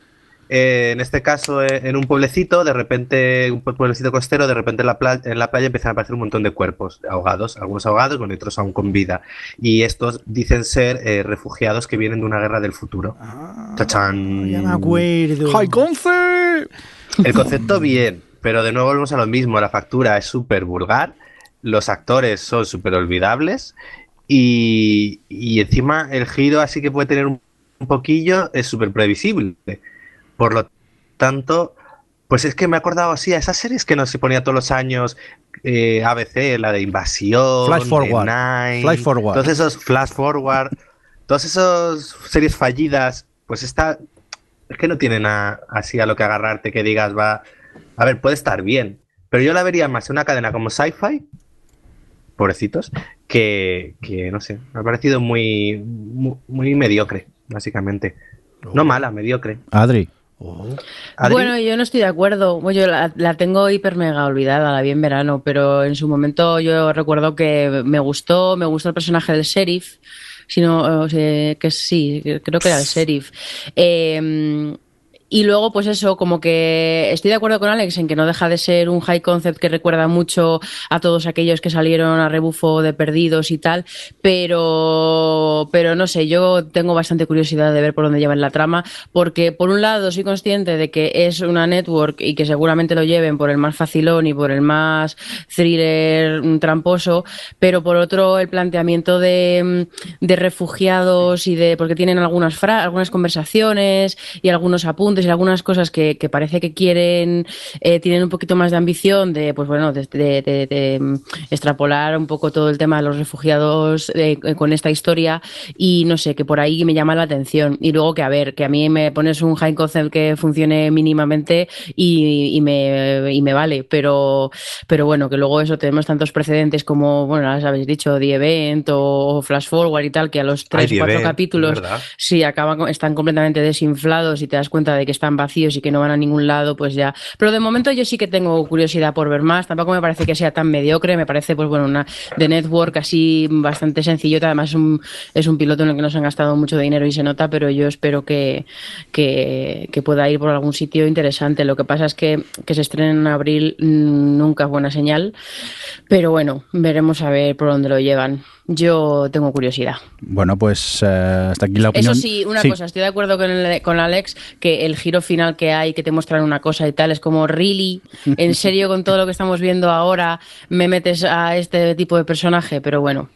eh, en este caso, eh, en un pueblecito, de repente, un pue- pueblecito costero, de repente en la, playa, en la playa empiezan a aparecer un montón de cuerpos ahogados, algunos ahogados, con otros aún con vida. Y estos dicen ser eh, refugiados que vienen de una guerra del futuro. ¡Chachán! Ah, Ya me acuerdo. ¡High concept! El concepto bien, pero de nuevo volvemos a lo mismo. La factura es súper vulgar, los actores son súper olvidables y, y encima el giro así que puede tener un, un poquillo es súper previsible. Por lo tanto, pues es que me he acordado así a esas series que nos se ponía todos los años eh, ABC, la de Invasión, Flash Forward. Nine, Flash Forward. todos esos Flash Forward, todas esas series fallidas, pues esta es que no tienen a- así a lo que agarrarte que digas va, a ver, puede estar bien, pero yo la vería más en una cadena como Sci-Fi pobrecitos, que, que no sé, me ha parecido muy, muy, muy mediocre, básicamente. No mala, mediocre. Adri. Adri, Bueno, yo no estoy de acuerdo. Bueno, yo la, la tengo hiper mega olvidada, la vi en verano, pero en su momento yo recuerdo que me gustó, me gustó el personaje del sheriff, sino o sea, que sí, creo que era el sheriff. Eh, y luego, pues eso, como que estoy de acuerdo con Alex en que no deja de ser un high concept que recuerda mucho a todos aquellos que salieron a rebufo de perdidos y tal, pero, pero no sé, yo tengo bastante curiosidad de ver por dónde llevan la trama, porque por un lado soy consciente de que es una network y que seguramente lo lleven por el más facilón y por el más thriller mm, tramposo, pero por otro el planteamiento de, mm, de refugiados y de, porque tienen algunas, fra- algunas conversaciones y algunos apuntes algunas cosas que, que parece que quieren, eh, tienen un poquito más de ambición de, pues bueno, de, de- de- de, extrapolar un poco todo el tema de los refugiados eh, con esta historia y no sé, que por ahí me llama la atención. Y luego que, a ver, que a mí me pones un high concept que funcione mínimamente y, y me, y me vale, pero, pero bueno, que luego eso tenemos tantos precedentes como, bueno, las habéis dicho, The Event o Flash Forward y tal, que a los tres, cuatro capítulos. Sí, acaban, están completamente desinflados y te das cuenta de que están vacíos y que no van a ningún lado, pues ya. Pero de momento yo sí que tengo curiosidad por ver más. Tampoco me parece que sea tan mediocre. Me parece, pues bueno, una de network así bastante sencillota. Además, es un, es un piloto en el que no se han gastado mucho dinero y se nota, pero yo espero que, que, que pueda ir por algún sitio interesante. Lo que pasa es que que se estrene en abril mm, nunca es buena señal. Pero bueno, veremos a ver por dónde lo llevan. Yo tengo curiosidad. Bueno, pues eh, hasta aquí la opinión. Eso sí, una cosa, estoy de acuerdo con, el- con Alex que el giro final que hay, que te muestran una cosa y tal, es como, ¿really? ¿En serio con todo lo que estamos viendo ahora me metes a este tipo de personaje? Pero bueno,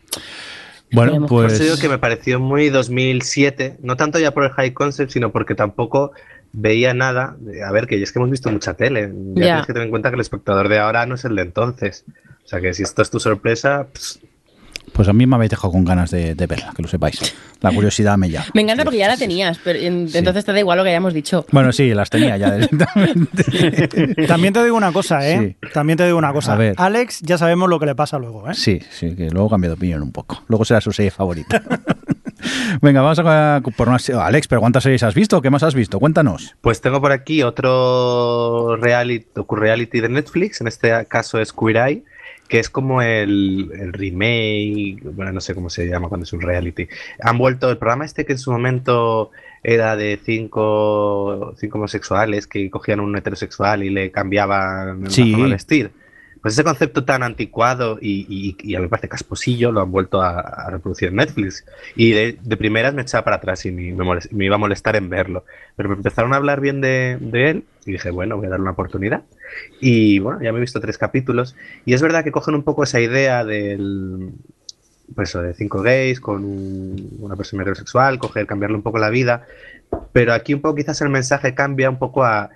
Bueno. Por pues. eso digo que me pareció muy 2007, no tanto ya por el high concept, sino porque tampoco veía nada. A ver, que es que hemos visto mucha tele. Ya, Ya. tienes que tener en cuenta que el espectador de ahora no es el de entonces. O sea que si esto es tu sorpresa, pues, Pues a mí me habéis dejado con ganas de, de verla, que lo sepáis. La curiosidad me llama. me encanta porque ya la tenías, pero en- entonces te da igual lo que hayamos dicho. Bueno, sí, las tenía ya directamente. También te digo una cosa, ¿eh? También te digo una cosa. A ver. Alex, ya sabemos lo que le pasa luego, ¿eh? Sí, sí, que luego cambia de opinión un poco. Luego será su serie favorita. Venga, vamos a por una se- Alex, pero ¿cuántas series has visto? ¿Qué más has visto? Cuéntanos. pues tengo por aquí otro reality, docu-reality de Netflix, en este caso es Queer Eye, que es como el, el remake, bueno, no sé cómo se llama cuando es un reality. Han vuelto el programa este que en su momento era de cinco, cinco homosexuales que cogían un heterosexual y le cambiaban la Sí. vestir. Pues ese concepto tan anticuado y, a mí me parece casposillo lo han vuelto a, reproducir en Netflix. Y de, primeras me echaba para atrás y me, iba a molestar en verlo. Pero me empezaron a hablar bien de, él y dije, bueno, voy a darle una oportunidad. Y bueno, ya me he visto tres capítulos. Y es verdad que cogen un poco esa idea del. Pues de cinco gays con un- una persona heterosexual, coger, cambiarle un poco la vida. Pero aquí un poco quizás el mensaje cambia un poco a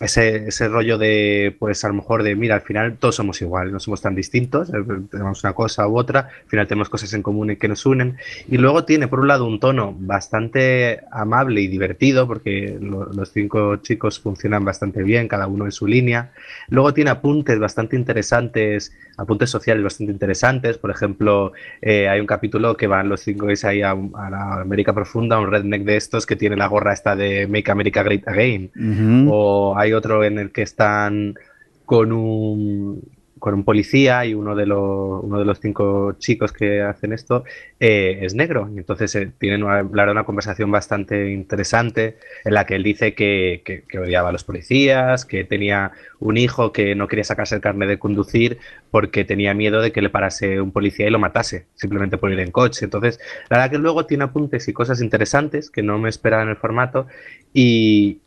ese, ese rollo de, pues a lo mejor de, mira, al final todos somos iguales, no somos tan distintos, eh, tenemos una cosa u otra, al final tenemos cosas en común y que nos unen. Y luego tiene, por un lado, un tono bastante amable y divertido, porque lo- los cinco chicos funcionan bastante bien, cada uno en su línea. Luego tiene apuntes bastante interesantes, apuntes sociales bastante interesantes. Por ejemplo, eh, hay un capítulo que van los cinco gays ahí a, a la América Profunda, un redneck de estos que tiene la gorra esta de Make America Great Again. Ujú. O hay otro en el que están con un, con un policía y uno de, los, uno de los cinco chicos que hacen esto eh, es negro. Y entonces eh, tienen una, una conversación bastante interesante en la que él dice que, que- que odiaba a los policías, que tenía un hijo que no quería sacarse el carnet de conducir porque tenía miedo de que le parase un policía y lo matase, simplemente por ir en coche. Entonces, la verdad que luego tiene apuntes y cosas interesantes que no me esperaba en el formato y,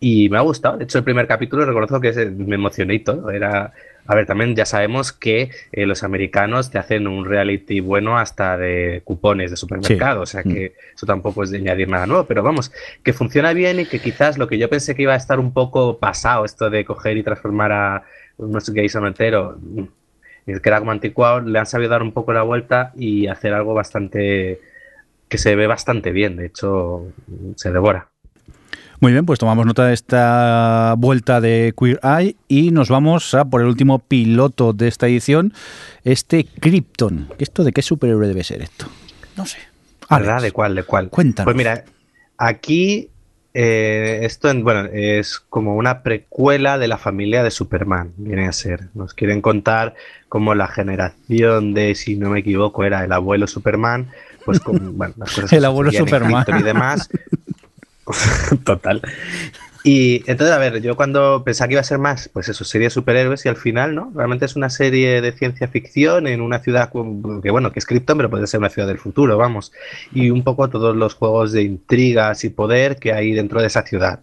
y me ha gustado. De hecho, el primer capítulo reconozco que se- me emocioné y todo. Era, a ver, también ya sabemos que eh, los americanos te hacen un reality bueno hasta de cupones de supermercado. O sea que eso tampoco es de añadir nada nuevo. Pero vamos, que funciona bien y que quizás lo que yo pensé que iba a estar un poco pasado, esto de coger y transformar a unos gays a un hetero, mm, y que era como anticuado, le han sabido dar un poco la vuelta y hacer algo bastante que se ve bastante bien. De hecho, se devora. Muy bien, pues tomamos nota de esta vuelta de Queer Eye y nos vamos a por el último piloto de esta edición, este Krypton. ¿Esto de qué superhéroe debe ser esto? No sé. ¿Verdad? ¿De cuál? ¿De cuál? Cuéntanos. Pues mira, aquí eh, esto en- bueno, es como una precuela de la familia de Superman, viene a ser. Nos quieren contar cómo la generación de, si no me equivoco, era el abuelo Superman, pues con bueno, las cosas que El abuelo Superman. Y demás. Total. Y entonces, a ver, yo cuando pensaba que iba a ser más, pues eso, serie de superhéroes y al final, ¿no? Realmente es una serie de ciencia ficción en una ciudad que, bueno, que es Krypton, pero puede ser una ciudad del futuro, vamos. Y un poco todos los juegos de intrigas y poder que hay dentro de esa ciudad.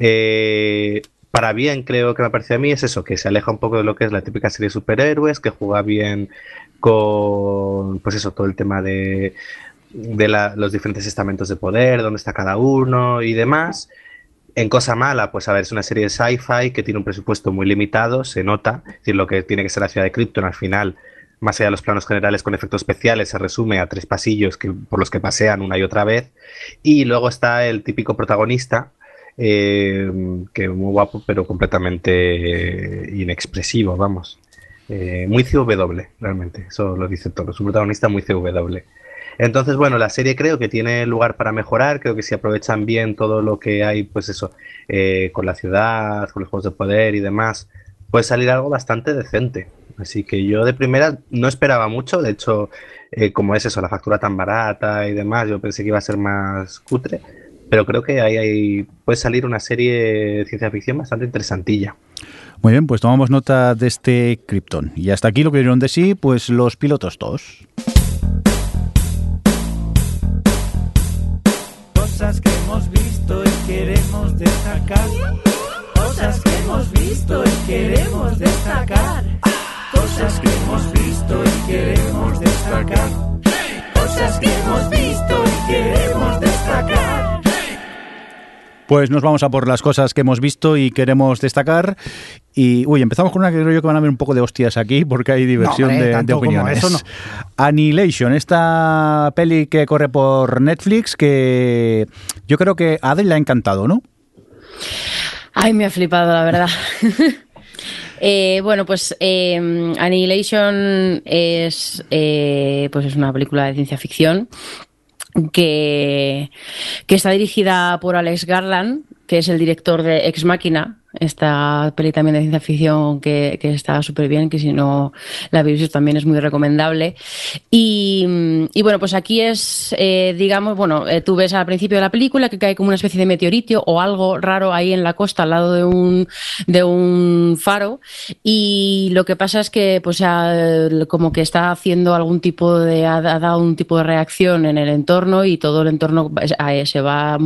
Eh, para bien, creo que me parece a mí, es eso, que se aleja un poco de lo que es la típica serie de superhéroes, que juega bien con, pues eso, todo el tema de, de la- los diferentes estamentos de poder, dónde está cada uno y demás. En cosa mala, pues a ver, es una serie de sci-fi que tiene un presupuesto muy limitado, se nota, es decir, lo que tiene que ser la ciudad de Krypton al final, más allá de los planos generales con efectos especiales, se resume a tres pasillos que, por los que pasean una y otra vez. Y luego está el típico protagonista, eh, que muy guapo, pero completamente eh, inexpresivo, vamos. Eh, muy CW, realmente, eso lo dice todo. Es un protagonista muy CW. Entonces, bueno, la serie creo que tiene lugar para mejorar, creo que si aprovechan bien todo lo que hay, pues eso, eh, con la ciudad, con los juegos de poder y demás, puede salir algo bastante decente. Así que yo de primera no esperaba mucho, de hecho, eh, como es eso, la factura tan barata y demás, yo pensé que iba a ser más cutre, pero creo que ahí, ahí puede salir una serie de ciencia ficción bastante interesantilla. Muy bien, pues tomamos nota de este Krypton. Y hasta aquí lo que dieron de sí, pues los pilotos todos. Cosas que hemos visto y queremos destacar. Cosas que hemos visto y queremos destacar. Cosas que hemos visto y queremos destacar. Cosas que hemos visto y queremos destacar. Pues nos vamos a por las cosas que hemos visto y queremos destacar. Y, uy, empezamos con una que creo yo que van a haber un poco de hostias aquí porque hay diversión hombre, de, opiniones. eso no. Annihilation, esta peli que corre por Netflix que yo creo que a Adel le ha encantado, ¿no? Ay, me ha flipado, la verdad. Eh, bueno, pues eh, Annihilation es, eh, pues es una película de ciencia ficción que, que está dirigida por Alex Garland, que es el director de Ex Machina, esta peli también de ciencia ficción que, que está súper bien, que si no la habéis también es muy recomendable. Y, y bueno, pues aquí es, eh, digamos, bueno, eh, tú ves al principio de la película que cae como una especie de meteorito o algo raro ahí en la costa al lado de un, de un faro y lo que pasa es que pues ya, como que está haciendo algún tipo de, ha, dado un tipo de reacción en el entorno y todo el entorno eh, se va,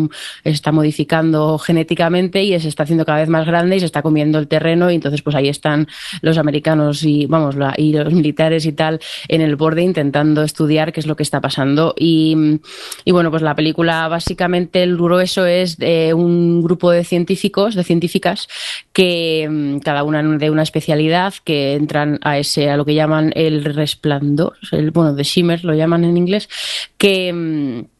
está modificando genéticamente y se está haciendo cada vez más grande y se está comiendo el terreno y entonces pues ahí están los americanos y vamos la, y los militares y tal en el borde intentando estudiar qué es lo que está pasando. Y, bueno pues la película básicamente el grueso es de un grupo de científicos de científicas que mm, cada una de una especialidad que entran a ese a lo que llaman el resplandor el bueno de shimmer lo llaman en inglés que mm,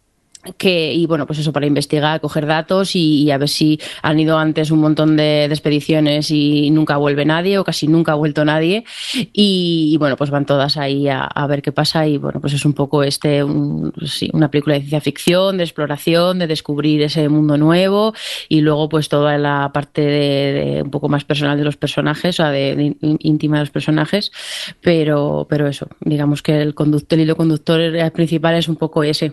que y bueno pues eso para investigar coger datos y, y, a ver si han ido antes un montón de, de, expediciones y nunca vuelve nadie o casi nunca ha vuelto nadie. Y, y bueno pues van todas ahí a, a, ver qué pasa y bueno pues es un poco este un, sí, una película de ciencia ficción de exploración de descubrir ese mundo nuevo y luego pues toda la parte de, de un poco más personal de los personajes o sea, de, de, íntima de los personajes. Pero pero eso digamos que el conductor el hilo conductor principal es un poco ese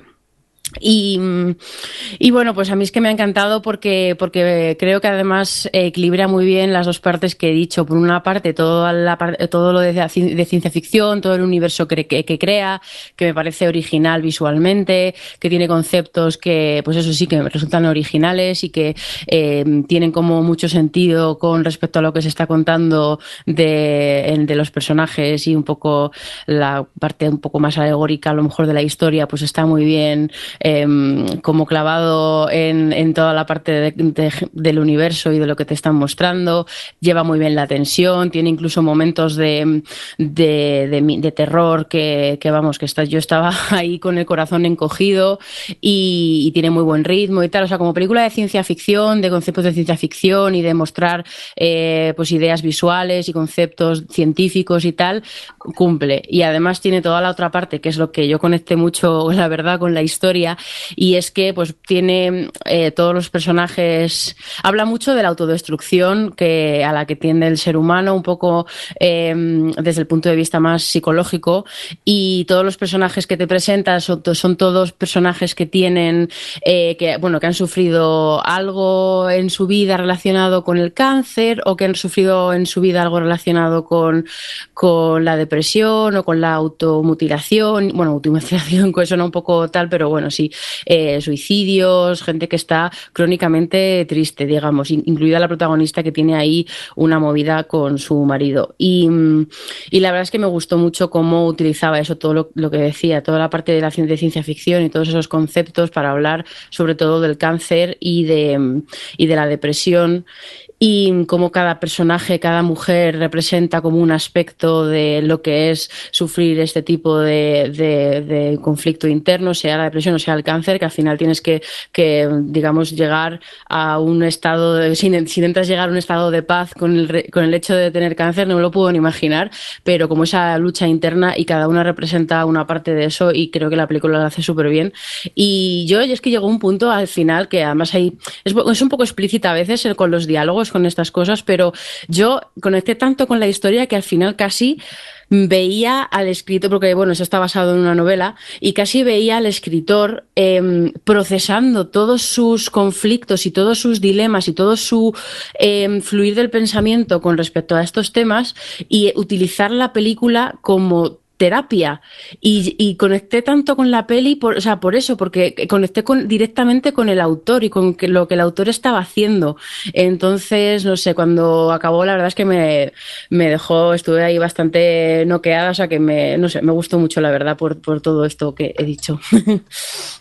y, y, bueno, pues a mí es que me ha encantado porque, porque creo que además equilibra muy bien las dos partes que he dicho. Por una parte, toda la, todo lo de, ciencia ficción, todo el universo que, que, que, crea, que me parece original visualmente, que tiene conceptos que, pues eso sí, que me resultan originales y que eh, tienen como mucho sentido con respecto a lo que se está contando de, de los personajes y un poco la parte un poco más alegórica, a lo mejor de la historia, pues está muy bien em, como clavado en, en toda la parte de- de- del universo y de lo que te están mostrando. Lleva muy bien la tensión, tiene incluso momentos de, de, terror que, vamos, que está, yo estaba ahí con el corazón encogido y, y tiene muy buen ritmo y tal. O sea, como película de ciencia ficción, de conceptos de ciencia ficción y de mostrar eh, pues ideas visuales y conceptos científicos y tal, cumple. Y además tiene toda la otra parte, que es lo que yo conecté mucho, la verdad, con la historia, y es que pues tiene eh, todos los personajes, habla mucho de la autodestrucción que, a la que tiende el ser humano, un poco eh, desde el punto de vista más psicológico, y todos los personajes que te presentas son, todos personajes que tienen, eh, que, bueno, que han sufrido algo en su vida relacionado con el cáncer o que han sufrido en su vida algo relacionado con, con la depresión o con la automutilación. Bueno, automutilación suena un poco tal, pero bueno, sí, eh, suicidios, gente que está crónicamente triste, digamos, in- incluida la protagonista que tiene ahí una movida con su marido. Y, mm, y la verdad es que me gustó mucho cómo utilizaba eso, todo lo, que decía, toda la parte de la de ciencia ficción y todos esos conceptos para hablar sobre todo del cáncer y de, mm, y de la depresión y cómo cada personaje, cada mujer representa como un aspecto de lo que es sufrir este tipo de, de- conflicto interno, sea la depresión o sea el cáncer, que al final tienes que, que digamos, llegar a un estado, de, si, intentas llegar a un estado de paz con el, con el hecho de tener cáncer, no me lo puedo ni imaginar, pero como esa lucha interna y cada una representa una parte de eso y creo que la película lo hace súper bien. Y yo, es que llegó un punto al final que además hay, es, un poco explícita a veces con los diálogos, con estas cosas, pero yo conecté tanto con la historia que al final casi veía al escritor, porque bueno, eso está basado en una novela, y casi veía al escritor eh, procesando todos sus conflictos y todos sus dilemas y todo su eh, fluir del pensamiento con respecto a estos temas y utilizar la película como terapia y, conecté tanto con la peli por, o sea, por eso, porque conecté con, directamente con el autor y con lo que el autor estaba haciendo. Entonces, no sé, cuando acabó, la verdad es que me, me dejó, estuve ahí bastante noqueada, o sea que me, no sé, me gustó mucho, la verdad, por, por todo esto que he dicho.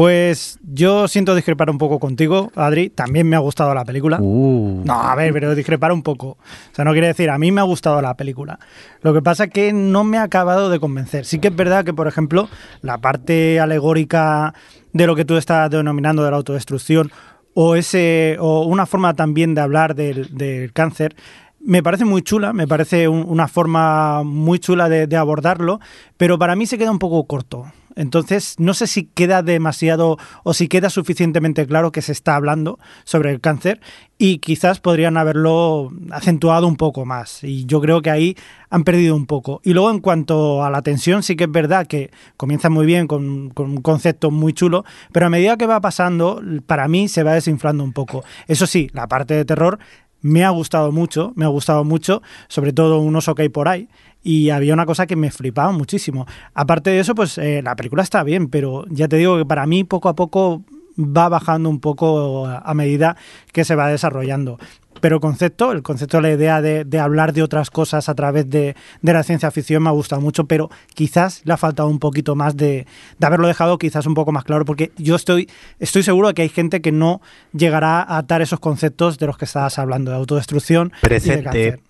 Pues yo siento discrepar un poco contigo, Adri. También me ha gustado la película. Uh. No, a ver, pero discrepar un poco. O sea, no quiere decir, a mí me ha gustado la película. Lo que pasa es que no me ha acabado de convencer. Sí que es verdad que, por ejemplo, la parte alegórica de lo que tú estás denominando de la autodestrucción o, ese, o una forma también de hablar del, del cáncer me parece muy chula, me parece un- una forma muy chula de, de abordarlo, pero para mí se queda un poco corto. Entonces, no sé si queda demasiado o si queda suficientemente claro que se está hablando sobre el cáncer y quizás podrían haberlo acentuado un poco más. Y yo creo que ahí han perdido un poco. Y luego, en cuanto a la tensión, sí que es verdad que comienza muy bien con, un concepto muy chulo, pero a medida que va pasando, para mí se va desinflando un poco. Eso sí, la parte de terror me ha gustado mucho, me ha gustado mucho, sobre todo un oso que hay por ahí. Y había una cosa que me flipaba muchísimo. Aparte de eso, pues eh, la película está bien, pero ya te digo que para mí poco a poco va bajando un poco a medida que se va desarrollando. Pero el concepto, el concepto, la idea de, de hablar de otras cosas a través de, de la ciencia ficción me ha gustado mucho, pero quizás le ha faltado un poquito más de, de haberlo dejado quizás un poco más claro, porque yo estoy, estoy seguro de que hay gente que no llegará a atar esos conceptos de los que estabas hablando, de autodestrucción y de Presente. cáncer.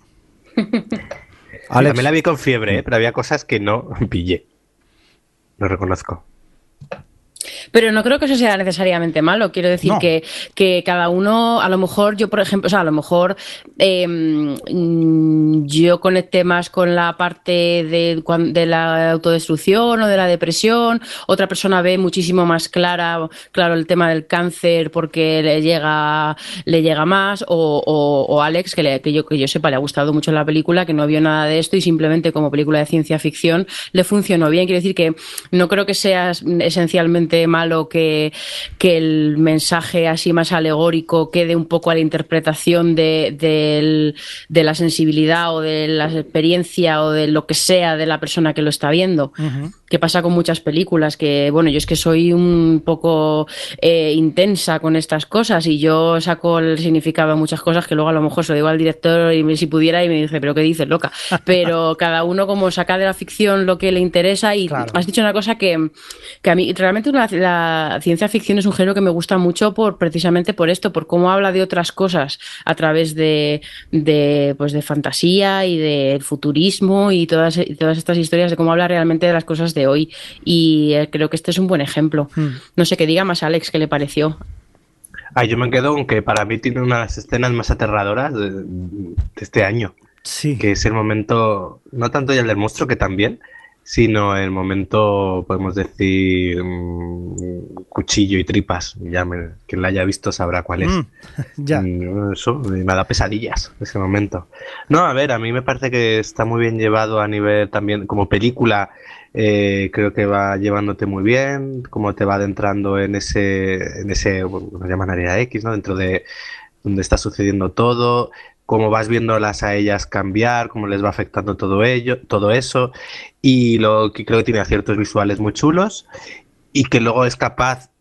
Alex. También la vi con fiebre, ¿eh? pero había cosas que no pillé. Lo reconozco. Pero no creo que eso sea necesariamente malo. Quiero decir No. que, que cada uno, a lo mejor, yo, por ejemplo, o sea, a lo mejor eh, mm, yo conecté más con la parte de, de la autodestrucción o de la depresión. Otra persona ve muchísimo más clara, claro, el tema del cáncer porque le llega, le llega más. O, o- o Alex, que, le- que yo, que yo sepa, le ha gustado mucho la película, que no vio nada de esto y simplemente como película de ciencia ficción le funcionó bien. Quiero decir que no creo que sea esencialmente malo que, que el mensaje así más alegórico quede un poco a la interpretación de, del- de la sensibilidad o de la experiencia o de lo que sea de la persona que lo está viendo. Que pasa con muchas películas, que bueno, yo es que soy un poco eh, intensa con estas cosas y yo saco el significado de muchas cosas que luego a lo mejor se lo digo al director y me, si pudiera y me dice, pero ¿qué dices, loca? Pero cada uno como saca de la ficción lo que le interesa y Claro. has dicho una cosa que, que a mí realmente la, la ciencia ficción es un género que me gusta mucho por precisamente por esto, por cómo habla de otras cosas a través de, de, pues de fantasía y del futurismo y todas, y todas estas historias de cómo habla realmente de las cosas de hoy. Y eh, creo que este es un buen ejemplo. Hmm. No sé qué diga más Alex, ¿qué le pareció? Ah, yo me quedo con que para mí tiene una de las escenas más aterradoras de, de este año, Sí. que es el momento, no tanto ya el del monstruo, que también, sino el momento, podemos decir, mm, cuchillo y tripas. Ya me- quien la haya visto sabrá cuál es. Mm, ya. Eso me da pesadillas ese momento. No, a ver, a mí me parece que está muy bien llevado a nivel también como película. Eh, creo que va llevándote muy bien, como te va adentrando en ese, en ese, lo llaman área X, ¿no? Dentro de donde está sucediendo todo, cómo vas viéndolas a ellas cambiar, cómo les va afectando todo ello, todo eso, y lo que creo que tiene aciertos visuales muy chulos y que luego es capaz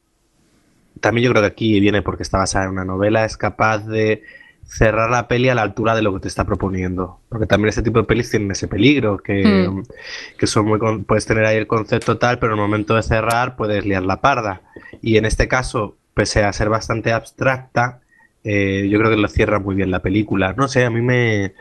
también yo creo que aquí viene porque está basada en una novela, es capaz de cerrar la peli a la altura de lo que te está proponiendo. Porque también ese tipo de pelis tienen ese peligro, que, Mm. que son muy con- puedes tener ahí el concepto tal, pero en el momento de cerrar puedes liar la parda. Y en este caso, pese a ser bastante abstracta, eh, yo creo que lo cierra muy bien la película. No sé, a mí me,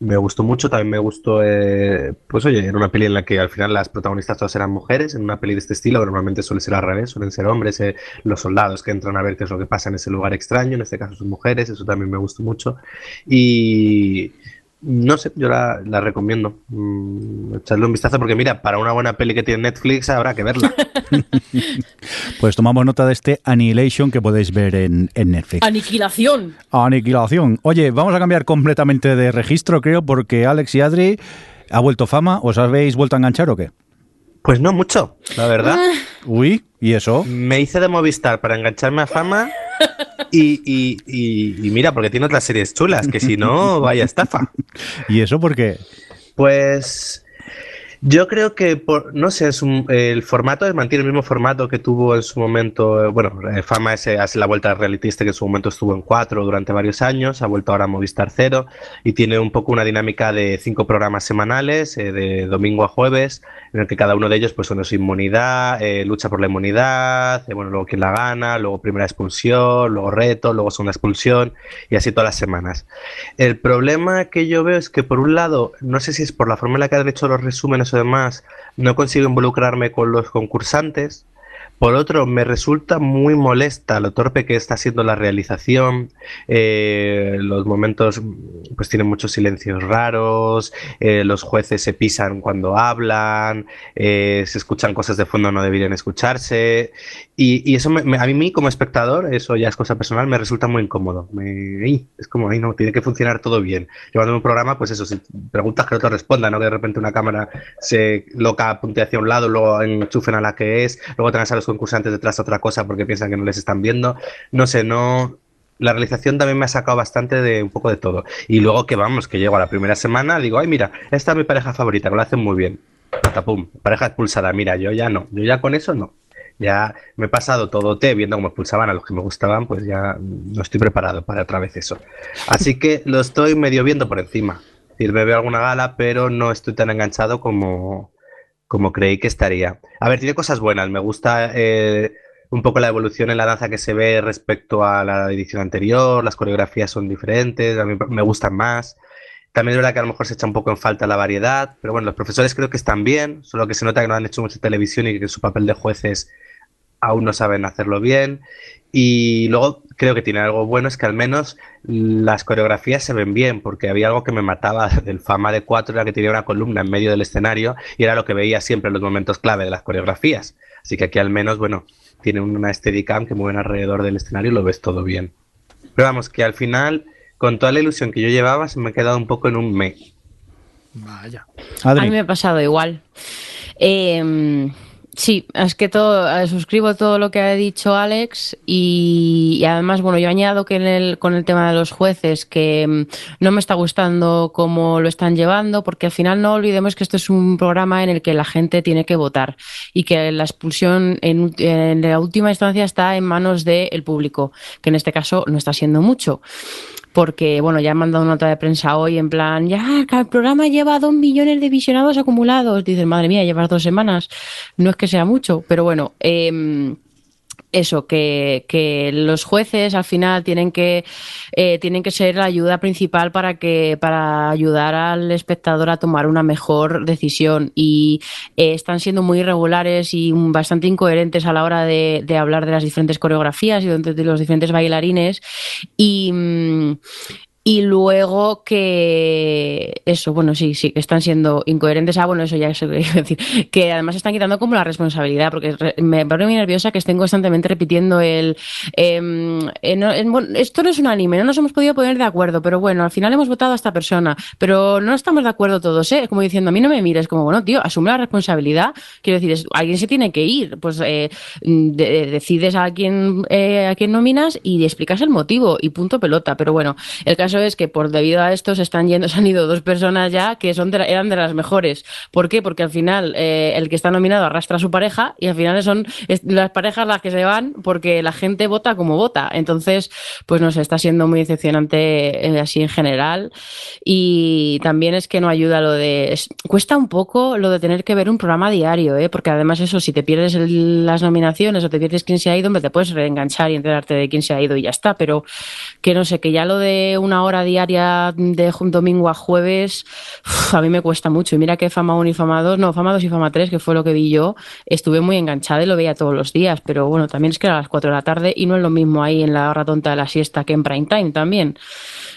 me gustó mucho, también me gustó, eh, pues oye, era una peli en la que al final las protagonistas todas eran mujeres, en una peli de este estilo, normalmente suele ser al revés, suelen ser hombres, eh, los soldados que entran a ver qué es lo que pasa en ese lugar extraño, en este caso son mujeres, eso también me gustó mucho. Y no sé, yo la, la recomiendo. Mm, echarle un vistazo porque mira, para una buena peli que tiene Netflix habrá que verla. Pues tomamos nota de este Annihilation que podéis ver en, en Netflix. Aniquilación. Aniquilación. Oye, vamos a cambiar completamente de registro, creo, porque Alex y Adri ha vuelto fama. ¿Os habéis vuelto a enganchar o qué? Pues no mucho, la verdad. Uy, ¿y eso? Me hice de Movistar para engancharme a fama y, y- y- y mira, porque tiene otras series chulas, que si no, vaya estafa. ¿Y eso por qué? Pues yo creo que, por, no sé, es un- el formato mantiene el mismo formato que tuvo en su momento, eh, bueno, eh, Fama ese, hace la vuelta al reality este que en su momento estuvo en cuatro durante varios años, ha vuelto ahora a Movistar Cero y tiene un poco una dinámica de cinco programas semanales, eh, de domingo a jueves, en el que cada uno de ellos, pues, uno es inmunidad, eh, lucha por la inmunidad, eh, bueno, luego quién la gana, luego primera expulsión, luego reto, luego segunda expulsión y así todas las semanas. El problema que yo veo es que, por un lado, no sé si es por la forma en la que han hecho los resúmenes o demás, no consigo involucrarme con los concursantes. Por otro, me resulta muy molesta lo torpe que está siendo la realización. eh, los momentos, pues tienen muchos silencios raros. eh, los jueces se pisan cuando hablan. eh, se escuchan cosas de fondo no deberían escucharse. Y, eso me- a mí, como espectador, eso ya es cosa personal, me resulta muy incómodo. Me- es como, ay, no, tiene que funcionar todo bien. Llevando un programa, pues eso, si preguntas que no te respondan, no que de repente una cámara se loca, apunte hacia un lado, luego enchufen a la que es, luego tengas a los concursantes detrás de otra cosa porque piensan que no les están viendo. No sé, no. La realización también me ha sacado bastante de un poco de todo. Y luego que vamos, que llego a la primera semana, digo, ay, mira, esta es mi pareja favorita, que lo hacen muy bien. Patapum, pareja expulsada, mira, yo ya no, yo ya con eso no. Ya me he pasado todo té viendo cómo expulsaban a los que me gustaban, pues ya no estoy preparado para otra vez eso. Así que lo estoy medio viendo por encima. Es decir, me veo alguna gala, pero no estoy tan enganchado como, como creí que estaría. A ver, tiene cosas buenas. Me gusta eh, un poco la evolución en la danza que se ve respecto a la edición anterior. Las coreografías son diferentes, a mí me gustan más. También es verdad que a lo mejor se echa un poco en falta la variedad, pero bueno, los profesores creo que están bien, solo que se nota que no han hecho mucha televisión y que su papel de jueces aún no saben hacerlo bien. Y luego creo que tiene algo bueno, es que al menos las coreografías se ven bien, porque había algo que me mataba del fama de cuatro, era que tenía una columna en medio del escenario y era lo que veía siempre en los momentos clave de las coreografías. Así que aquí al menos, bueno, tiene una Steadicam que mueven alrededor del escenario y lo ves todo bien. Pero vamos, que al final, con toda la ilusión que yo llevaba, se me ha quedado un poco en un me. Vaya. A mí me ha pasado igual. Eh, Sí, es que todo, eh, suscribo todo lo que ha dicho Alex y, y además, bueno, yo añado que en el, con el tema de los jueces que mm, no me está gustando cómo lo están llevando, porque al final no olvidemos que esto es un programa en el que la gente tiene que votar y que la expulsión en, en la última instancia está en manos del público, que en este caso no está siendo mucho porque, bueno, ya han mandado una nota de prensa hoy en plan, ya, el programa lleva dos millones de visionados acumulados. Dicen, madre mía, llevas dos semanas. No es que sea mucho, pero bueno, eh, eso, que, que, los jueces al final tienen que, eh, tienen que ser la ayuda principal para que, para ayudar al espectador a tomar una mejor decisión. Y eh, están siendo muy irregulares y bastante incoherentes a la hora de, de hablar de las diferentes coreografías y de, los diferentes bailarines. Y, mm, y luego que eso, bueno, sí, sí, que están siendo incoherentes. Ah, bueno, eso ya es decir. Que además están quitando como la responsabilidad, porque me pone muy nerviosa que estén constantemente repitiendo el. Eh, eh, esto no es un anime, no nos hemos podido poner de acuerdo, pero bueno, al final hemos votado a esta persona, pero no estamos de acuerdo todos, ¿eh? Como diciendo, a mí no me mires, como, bueno, tío, asume la responsabilidad. Quiero decir, alguien se tiene que ir, pues eh, de, decides a quién, eh, a quién nominas y explicas el motivo y punto pelota. Pero bueno, el caso es que por debido a esto se están yendo, se han ido dos personas ya que son de eran de las mejores. ¿Por qué? Porque al final eh, el que está nominado arrastra a su pareja y al final son las parejas las que se van porque la gente vota como vota. Entonces, pues no sé, está siendo muy decepcionante eh, así en general. Y también es que no ayuda lo de. Es, cuesta un poco lo de tener que ver un programa diario, ¿eh? porque además eso, si te pierdes el, las nominaciones o te pierdes quién se ha ido, te puedes reenganchar y enterarte de quién se ha ido y ya está. Pero que no sé, que ya lo de una hora diaria de domingo a jueves, a mí me cuesta mucho. Y mira que Fama 1 y Fama 2, no, Fama 2 y Fama 3, que fue lo que vi yo, estuve muy enganchada y lo veía todos los días, pero bueno, también es que era a las 4 de la tarde y no es lo mismo ahí en la hora tonta de la siesta que en prime time también.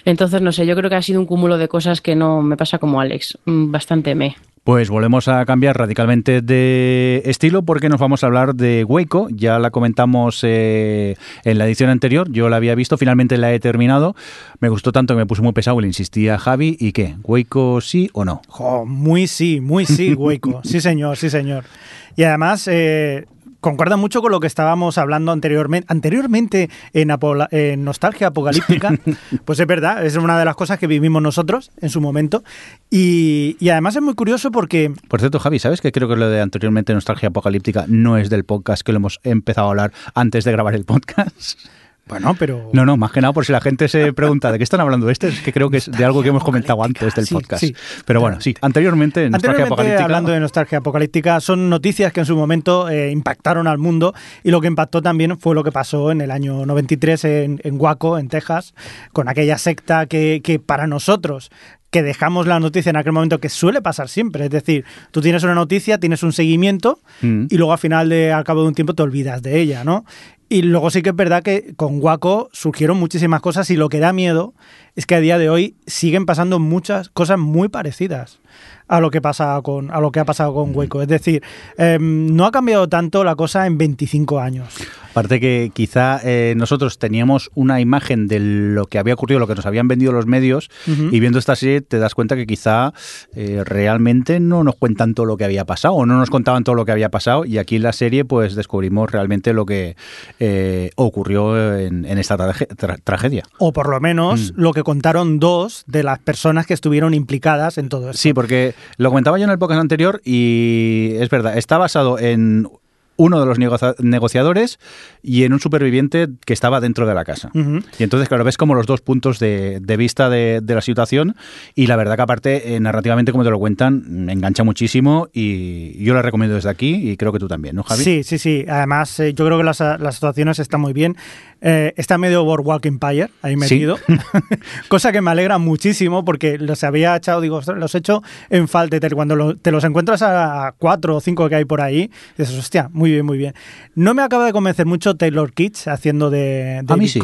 Entonces, no sé, yo creo que ha sido un cúmulo de cosas que no me pasa como Alex, bastante me. Pues volvemos a cambiar radicalmente de estilo porque nos vamos a hablar de Waco. Ya la comentamos eh, en la edición anterior. Yo la había visto, finalmente la he terminado. Me gustó tanto que me puse muy pesado y le insistía a Javi. ¿Y qué? ¿Waco sí o no? Muy sí, muy sí, Waco. sí, señor, sí, señor. Y además, eh, concuerda mucho con lo que estábamos hablando anteriormente, anteriormente en, Apola, en Nostalgia Apocalíptica. pues es verdad, es una de las cosas que vivimos nosotros en su momento. Y, y, además es muy curioso porque... Por cierto, Javi, ¿sabes que creo que lo de anteriormente Nostalgia Apocalíptica no es del podcast que lo hemos empezado a hablar antes de grabar el podcast? Bueno, pero. No, no, más que nada por si la gente se pregunta de qué están hablando este, es que creo que es de algo que hemos comentado antes del sí, podcast. Sí, pero bueno, sí, anteriormente, Nostalgia anteriormente Apocalíptica. Hablando de Nostalgia Apocalíptica, son noticias que en su momento eh, impactaron al mundo y lo que impactó también fue lo que pasó en el año 93 en, en Waco, en Texas, con aquella secta que, que para nosotros que dejamos la noticia en aquel momento que suele pasar siempre. Es decir, tú tienes una noticia, tienes un seguimiento mm. y luego al final, de, al cabo de un tiempo, te olvidas de ella, ¿no? Y luego sí que es verdad que con Waco surgieron muchísimas cosas y lo que da miedo es que a día de hoy siguen pasando muchas cosas muy parecidas a lo que pasa con a lo que ha pasado con Waco. Es decir, eh, no ha cambiado tanto la cosa en 25 años. Aparte que quizá eh, nosotros teníamos una imagen de lo que había ocurrido, lo que nos habían vendido los medios, uh -huh. y viendo esta serie te das cuenta que quizá eh, realmente no nos cuentan todo lo que había pasado, o no nos contaban todo lo que había pasado, y aquí en la serie pues descubrimos realmente lo que eh, ocurrió en, en esta tra tra tragedia. O por lo menos mm. lo que contaron dos de las personas que estuvieron implicadas en todo esto. Sí, porque lo comentaba yo en el podcast anterior y es verdad, está basado en uno de los negocia negociadores y en un superviviente que estaba dentro de la casa. Uh -huh. Y entonces, claro, ves como los dos puntos de, de vista de, de, la situación y la verdad que aparte, eh, narrativamente, como te lo cuentan, me engancha muchísimo y yo la recomiendo desde aquí y creo que tú también, ¿no, Javi? Sí, sí, sí. Además, eh, yo creo que las, las situaciones están muy bien. Eh, está medio Boardwalk Empire ahí metido, sí. cosa que me alegra muchísimo porque los había echado, digo, los he hecho en falta. Cuando lo, te los encuentras a cuatro o cinco que hay por ahí, dices, hostia, Muy bien, muy bien. No me acaba de convencer mucho Taylor Kitsch haciendo de, de A mí sí.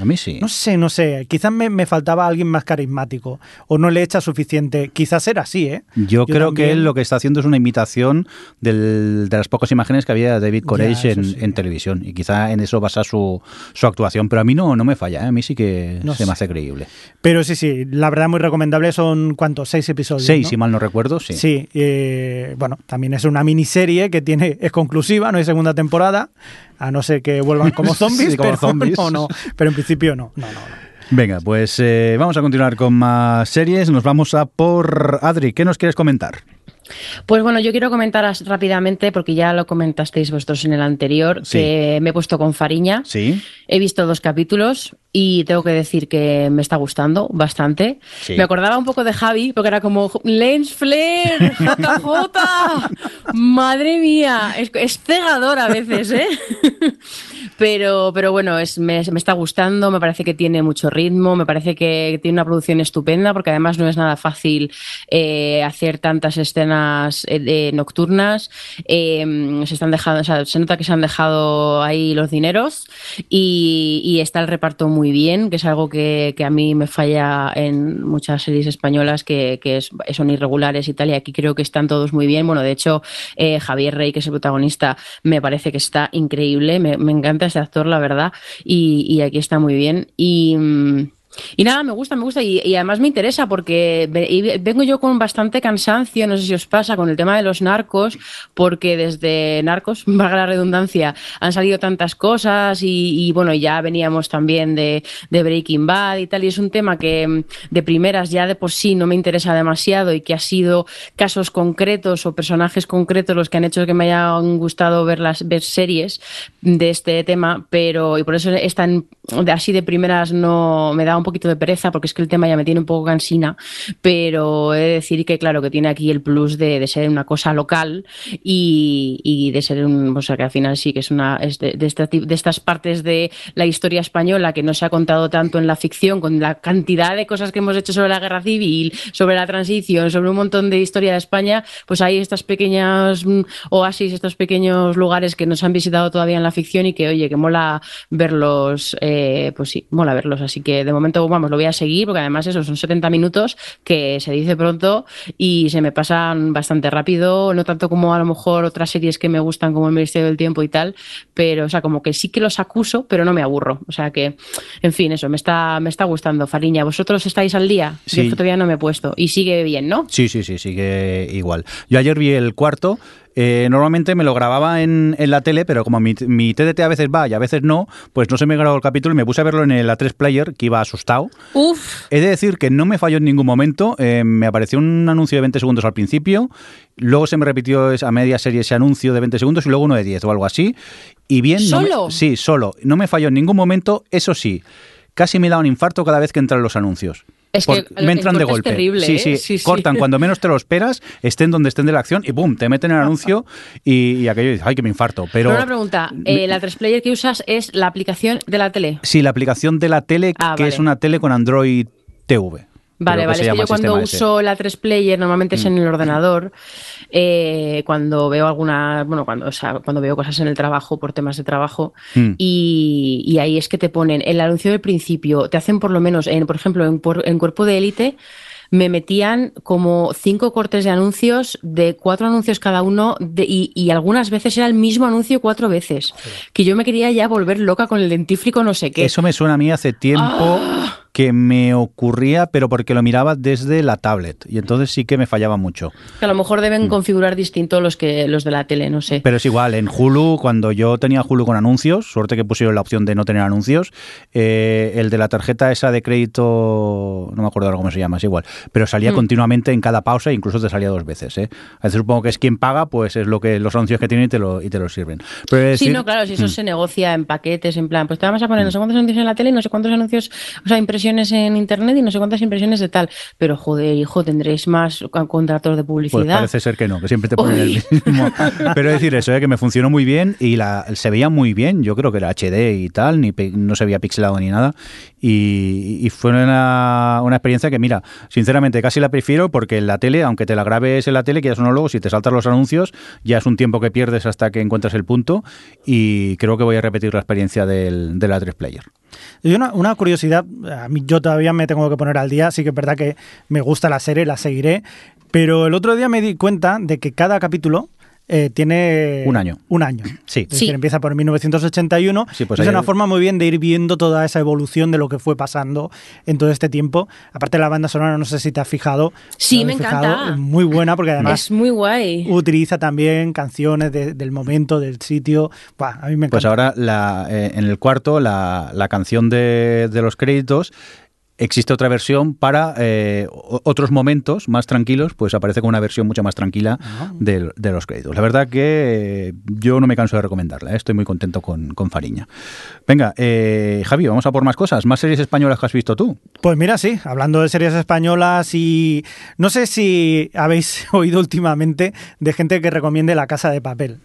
A mí sí. No sé, no sé. Quizás me, me faltaba alguien más carismático o no le echa suficiente. Quizás era así, ¿eh? Yo, creo que él lo que está haciendo es una imitación del- de las pocas imágenes que había de David Koresh en, sí. en televisión. Y quizá en eso basa su, su actuación. Pero a mí no, no me falla, ¿eh? a mí sí que No se sé. me hace creíble. Pero sí, sí, la verdad muy recomendable. Son, ¿cuántos? Seis episodios. Seis, ¿no? si mal no recuerdo, sí. Sí, eh, bueno, también es una miniserie que tiene es conclusiva, no hay segunda temporada, a no ser que vuelvan como zombies, Sí, como pero zombies. no, no, pero en principio no, no, no, no. Venga, pues eh, vamos a continuar con más series. Nos vamos a por Adri. ¿Qué nos quieres comentar? Pues bueno, yo quiero comentar rápidamente, porque ya lo comentasteis vosotros en el anterior, Sí. que me he puesto con Fariña. Sí. He visto dos capítulos y tengo que decir que me está gustando bastante. Sí. Me acordaba un poco de Javi, porque era como Lens Flair, JJ. Madre mía, es, es cegador a veces, ¿eh? Pero, pero bueno, es, me, me está gustando, me parece que tiene mucho ritmo, me parece que tiene una producción estupenda, porque además no es nada fácil eh, hacer tantas escenas eh, de- nocturnas. Eh, se están dejando, o sea, se nota que se han dejado ahí los dineros y, y está el reparto muy bien, que es algo que, que a mí me falla en muchas series españolas que, que es- son irregulares y tal, y aquí creo que están todos muy bien. Bueno, de hecho, eh, Javier Rey, que es el protagonista, me parece que está increíble, me, me encanta ese actor, la verdad, y, y aquí está muy bien. Y. mm, y nada, me gusta, me gusta y, además me interesa porque vengo yo con bastante cansancio, no sé si os pasa, con el tema de los narcos, porque desde narcos, valga la redundancia, han salido tantas cosas y, y, bueno, ya veníamos también de, de Breaking Bad y tal, y es un tema que mm, de primeras ya de por sí no me interesa demasiado y que ha sido casos concretos o personajes concretos los que han hecho que me hayan gustado ver las ver series de este tema, pero y por eso es tan de así de primeras no me da un poquito de pereza porque es que el tema ya me tiene un poco cansina, pero he de decir que claro que tiene aquí el plus de, de ser una cosa local y, y de ser un, o sea que al final sí que es una de, de, de estas partes de la historia española que no se ha contado tanto en la ficción con la cantidad de cosas que hemos hecho sobre la guerra civil, sobre la transición, sobre un montón de historia de España, pues hay estas pequeñas mm, oasis, estos pequeños lugares que nos han visitado todavía en la ficción y que oye que mola verlos, eh, pues sí, mola verlos. Así que de momento, vamos, lo voy a seguir porque además eso son 70 minutos que se dice pronto y se me pasan bastante rápido, no tanto como a lo mejor otras series que me gustan como El Ministerio del Tiempo y tal, pero o sea, como que sí que los acuso, pero no me aburro. O sea que, en fin, eso, me está, me está gustando, Fariña. ¿Vosotros estáis al día? Sí. Yo todavía no me he puesto. Y sigue bien, ¿no? Sí, sí, sí, sigue igual. Yo ayer vi el cuarto. Eh, normalmente me lo grababa en, en la tele, pero como mi, mi TDT a veces va y a veces no, pues no se me grabó el capítulo y me puse a verlo en el A3 Player, que iba asustado. Uf, He de decir que no me falló en ningún momento. eh, me apareció un anuncio de 20 segundos al principio, luego se me repitió a media serie ese anuncio de 20 segundos y luego uno de 10 o algo así. Y bien, no me- ¿Solo? sí, solo. No me falló en ningún momento. Eso sí, casi me da un infarto cada vez que entran los anuncios. Es que me entran de corte es golpe. terrible, sí, ¿eh? sí, Sí, sí. cortan cuando menos te lo esperas, estén donde estén de la acción y ¡pum! te meten el anuncio y, y aquello dices, ¡ay, que me infarto! Pero Pero una pregunta, eh, ¿la 3Player que usas es la aplicación de la tele? sí, la aplicación de la tele, Ah, que vale. es una tele con Android TV. Vale, vale, es que yo cuando ese. uso la 3 Player normalmente es en el ordenador, eh, cuando veo alguna, bueno, cuando, o sea, cuando veo cosas en el trabajo por temas de trabajo Mm. y, y ahí es que te ponen el anuncio del principio, te hacen por lo menos, en, por ejemplo, en, en Cuerpo de Élite me metían como cinco cortes de anuncios, de cuatro anuncios cada uno, de- y, y algunas veces era el mismo anuncio cuatro veces. Que yo me quería ya volver loca con el dentífrico no sé qué. Eso me suena a mí hace tiempo Ah. Que me ocurría, pero porque lo miraba desde la tablet. Y entonces sí que me fallaba mucho. Que a lo mejor deben configurar distinto los que los de la tele, no sé. Mm. Pero es igual, en Hulu, cuando yo tenía Hulu con anuncios, suerte que pusieron la opción de no tener anuncios, eh, el de la tarjeta esa de crédito, no me acuerdo ahora cómo se llama, es igual, pero salía Mm. continuamente en cada pausa, incluso te salía dos veces. ¿eh? A veces supongo que es quien paga, pues es lo que los anuncios que tiene y te lo, y te lo sirven. Pero Sí, decir- no, claro, si eso Mm. se negocia en paquetes, en plan, pues te vamos a poner no sé cuántos anuncios en la tele y no sé cuántos anuncios, o sea, impresiones impresiones en internet y no sé cuántas impresiones de tal. Pero joder, hijo, tendréis más contratos de Pues publicidad. parece ser que no, que siempre te ponen Uy. el mismo. Pero decir eso, ¿eh? que me funcionó muy bien y la, se veía muy bien. Yo creo que era HD y tal, ni no se veía pixelado ni nada. Y, y fue una, una experiencia que, mira, sinceramente casi la prefiero porque en la tele, aunque te la grabes en la tele, quieras o no luego, si te saltas los anuncios, ya es un tiempo que pierdes hasta que encuentras el punto. Y creo que voy a repetir la experiencia del, de la 3 Player. Una curiosidad, a mí yo todavía me tengo que poner al día, sí que es verdad que me gusta la serie, la seguiré, pero el otro día me di cuenta de que cada capítulo eh, tiene Un año. Un año. Sí. Es decir, empieza por 1981. Sí, pues es una forma muy bien de ir viendo toda esa evolución de lo que fue pasando en todo este tiempo. Aparte la banda sonora, no sé si te has fijado. Sí, ¿te me fijado? encanta. Es muy buena porque además es muy guay. utiliza también canciones de- del momento, del sitio. Buah, a mí me encanta. Pues ahora la, eh, en el cuarto, la, la canción de, de los créditos. Existe otra versión para eh, otros momentos más tranquilos, pues aparece con una versión mucho más tranquila de, de los créditos. La verdad que eh, yo no me canso de recomendarla, ¿eh? estoy muy contento con, con Fariña. Venga, eh, Javi, vamos a por más cosas, más series españolas que has visto tú. Pues mira, sí, hablando de series españolas y no sé si habéis oído últimamente de gente que recomiende La Casa de Papel.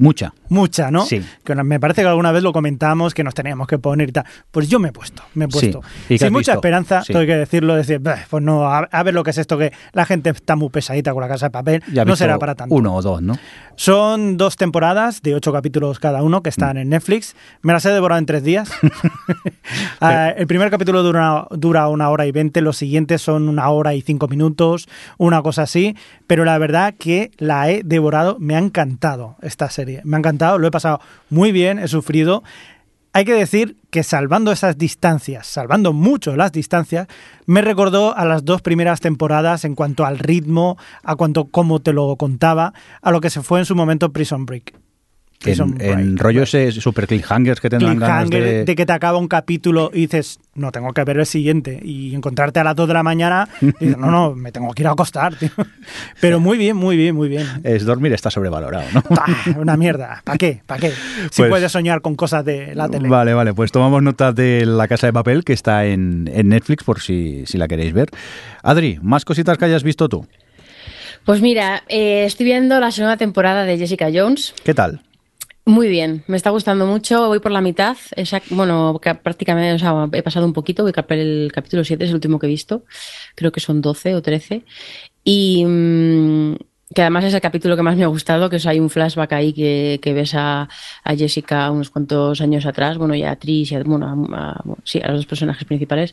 Mucha. Mucha, ¿no? Sí. Que me parece que alguna vez lo comentamos, que nos teníamos que poner y tal. Pues yo me he puesto, me he Sí. puesto. ¿Y qué Sin mucha visto? esperanza, Sí. tengo que decirlo, decir, "Bah, pues no, a, a ver lo que es esto, que la gente está muy pesadita con La Casa de Papel. Ya no será para tanto. Uno o dos, ¿no? Son dos temporadas de ocho capítulos cada uno que están en Netflix. Me las he devorado en tres días. Ah, el primer capítulo dura, dura una hora y veinte, los siguientes son una hora y cinco minutos, una cosa así. Pero la verdad que la he devorado, me ha encantado esta serie. Me ha encantado, lo he pasado muy bien, he sufrido. Hay que decir que salvando esas distancias, salvando mucho las distancias, me recordó a las dos primeras temporadas en cuanto al ritmo, a cuanto cómo te lo contaba, a lo que se fue en su momento Prison Break. Prison En, rollos eh, super cliffhangers que tendrán ganas Cliffhanger de... de... que te acaba un capítulo y dices, no, tengo que ver el siguiente. Y encontrarte a las 2 de la mañana y dices, no, no, me tengo que ir a acostar. tío. Pero muy bien, muy bien, muy bien. Es dormir está sobrevalorado, ¿no? Una mierda. ¿Para qué? ¿Para qué? Si Pues- puedes soñar con cosas de la tele. Vale, vale, pues tomamos nota de La Casa de Papel que está en, en Netflix por si, si la queréis ver. Adri, más cositas que hayas visto tú. Pues mira, eh, estoy viendo la segunda temporada de Jessica Jones. ¿Qué tal? Muy bien, me está gustando mucho. Voy por la mitad. Esa- bueno, prácticamente o sea, he pasado un poquito. Voy por el capítulo 7, es el último que he visto. Creo que son 12 o 13. Y mm, que además es el capítulo que más me ha gustado, que es, hay un flashback ahí que, que ves a, a Jessica unos cuantos años atrás, bueno, y a Trish, y a, bueno, a, sí, a los personajes principales,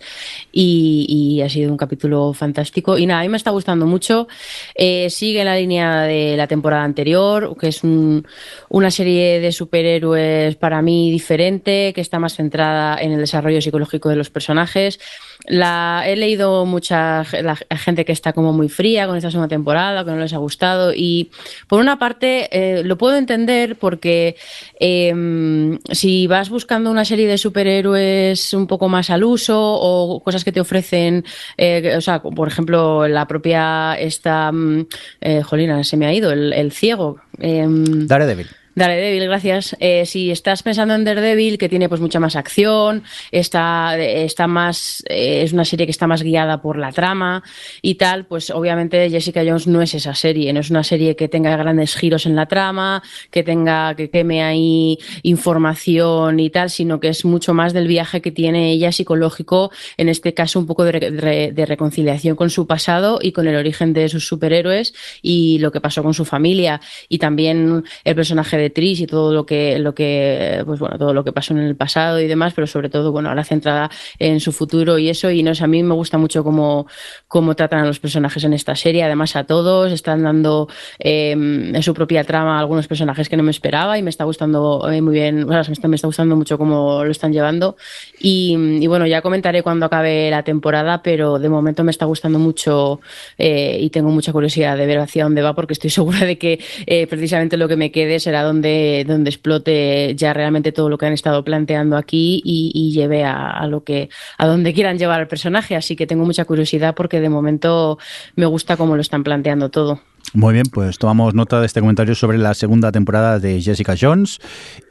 y, y ha sido un capítulo fantástico. Y nada, a mí me está gustando mucho. Eh, sigue la línea de la temporada anterior, que es un- una serie de superhéroes para mí diferente, que está más centrada en el desarrollo psicológico de los personajes. La, he leído mucha la gente que está como muy fría con esta segunda temporada, que no les ha gustado. Y por una parte eh, lo puedo entender porque eh, si vas buscando una serie de superhéroes un poco más al uso o cosas que te ofrecen, eh, o sea, por ejemplo, la propia esta, mm, eh, jolina, se me ha ido, el, el ciego. em, Daredevil. Daredevil, gracias. Eh, si estás pensando en Daredevil, que tiene pues mucha más acción, está, está más, eh, es una serie que está más guiada por la trama y tal, pues obviamente Jessica Jones no es esa serie, no es una serie que tenga grandes giros en la trama, que tenga, que queme ahí información y tal, sino que es mucho más del viaje que tiene ella psicológico, en este caso un poco de, re- de reconciliación con su pasado y con el origen de sus superhéroes y lo que pasó con su familia y también el personaje de Trish y todo lo que lo que pues bueno todo lo que pasó en el pasado y demás pero sobre todo bueno ahora centrada en su futuro y eso. Y no sé a mí me gusta mucho cómo cómo tratan a los personajes en esta serie. Además a todos están dando eh, en su propia trama algunos personajes que no me esperaba y me está gustando eh, muy bien. O sea, me, está, me está gustando mucho cómo lo están llevando. Y, y bueno ya comentaré cuando acabe la temporada pero de momento me está gustando mucho eh, y tengo mucha curiosidad de ver hacia dónde va porque estoy segura de que eh, precisamente lo que me quede será donde, donde explote ya realmente todo lo que han estado planteando aquí y, y lleve a, a lo que a donde quieran llevar al personaje así que tengo mucha curiosidad porque de momento me gusta cómo lo están planteando todo Muy bien, pues tomamos nota de este comentario sobre la segunda temporada de Jessica Jones.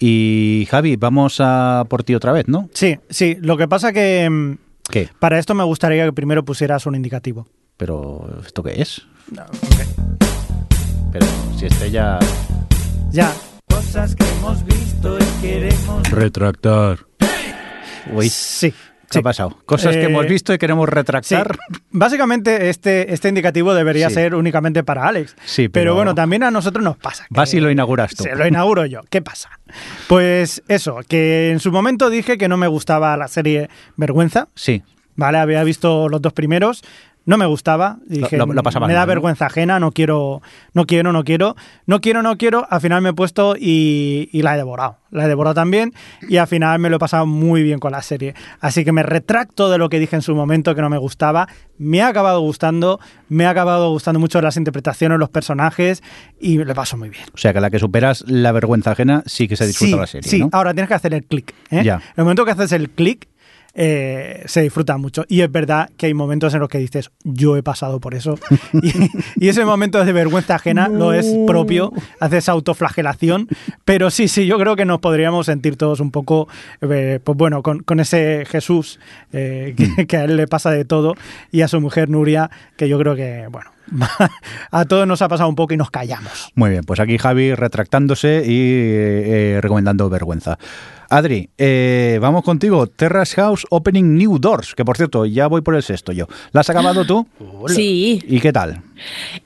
Y Javi, vamos a por ti otra vez, ¿no? Sí, sí. Lo que pasa que mm, ¿Qué? Para esto me gustaría que primero pusieras un indicativo. Pero, ¿esto qué es? Pero si este ya... Ya. Cosas que hemos visto y queremos Retractar. Uy, Sí. ¿qué sí. ha pasado? Cosas que Eh, hemos visto y queremos Sí, retractar. básicamente este, este indicativo debería Sí. ser únicamente para Alex. Sí, pero... pero- bueno, también a nosotros nos pasa. que- Vas y lo inauguras tú. Se lo inauguro yo. ¿Qué pasa? Pues eso, que en su momento dije que no me gustaba la serie Vergüenza. Sí. ¿vale? Había visto los dos primeros, no me gustaba. Dije, Lo- lo- lo pasabas me da vergüenza ajena, no quiero, no quiero, no quiero, no quiero, no quiero. Al final me he puesto y, y la he devorado. La he devorado también y al final me lo he pasado muy bien con la serie. Así que me retracto de lo que dije en su momento que no me gustaba. Me ha acabado gustando, me ha acabado gustando mucho las interpretaciones, los personajes y me lo paso muy bien. O sea, que la que superas la vergüenza ajena sí que se disfruta sí, la serie, Sí, ¿no? ahora tienes que hacer el clic. ¿eh? En el momento que haces el clic, eh, se disfruta mucho. Y es verdad que hay momentos en los que dices, yo he pasado por eso. y, y ese momento de vergüenza ajena lo es propio, haces autoflagelación. Pero sí, sí, yo creo que nos podríamos sentir todos un poco, eh, pues bueno, con, con ese Jesús eh, que, que a él le pasa de todo y a su mujer Nuria, que yo creo que, bueno, a todos nos ha pasado un poco y nos callamos. Muy bien, pues aquí Javi retractándose y eh, recomendando vergüenza. Adri, eh, vamos contigo. Terrace House Opening New Doors, que por cierto, ya voy por el sexto yo. ¿La has acabado tú? Sí. ¿Y qué tal?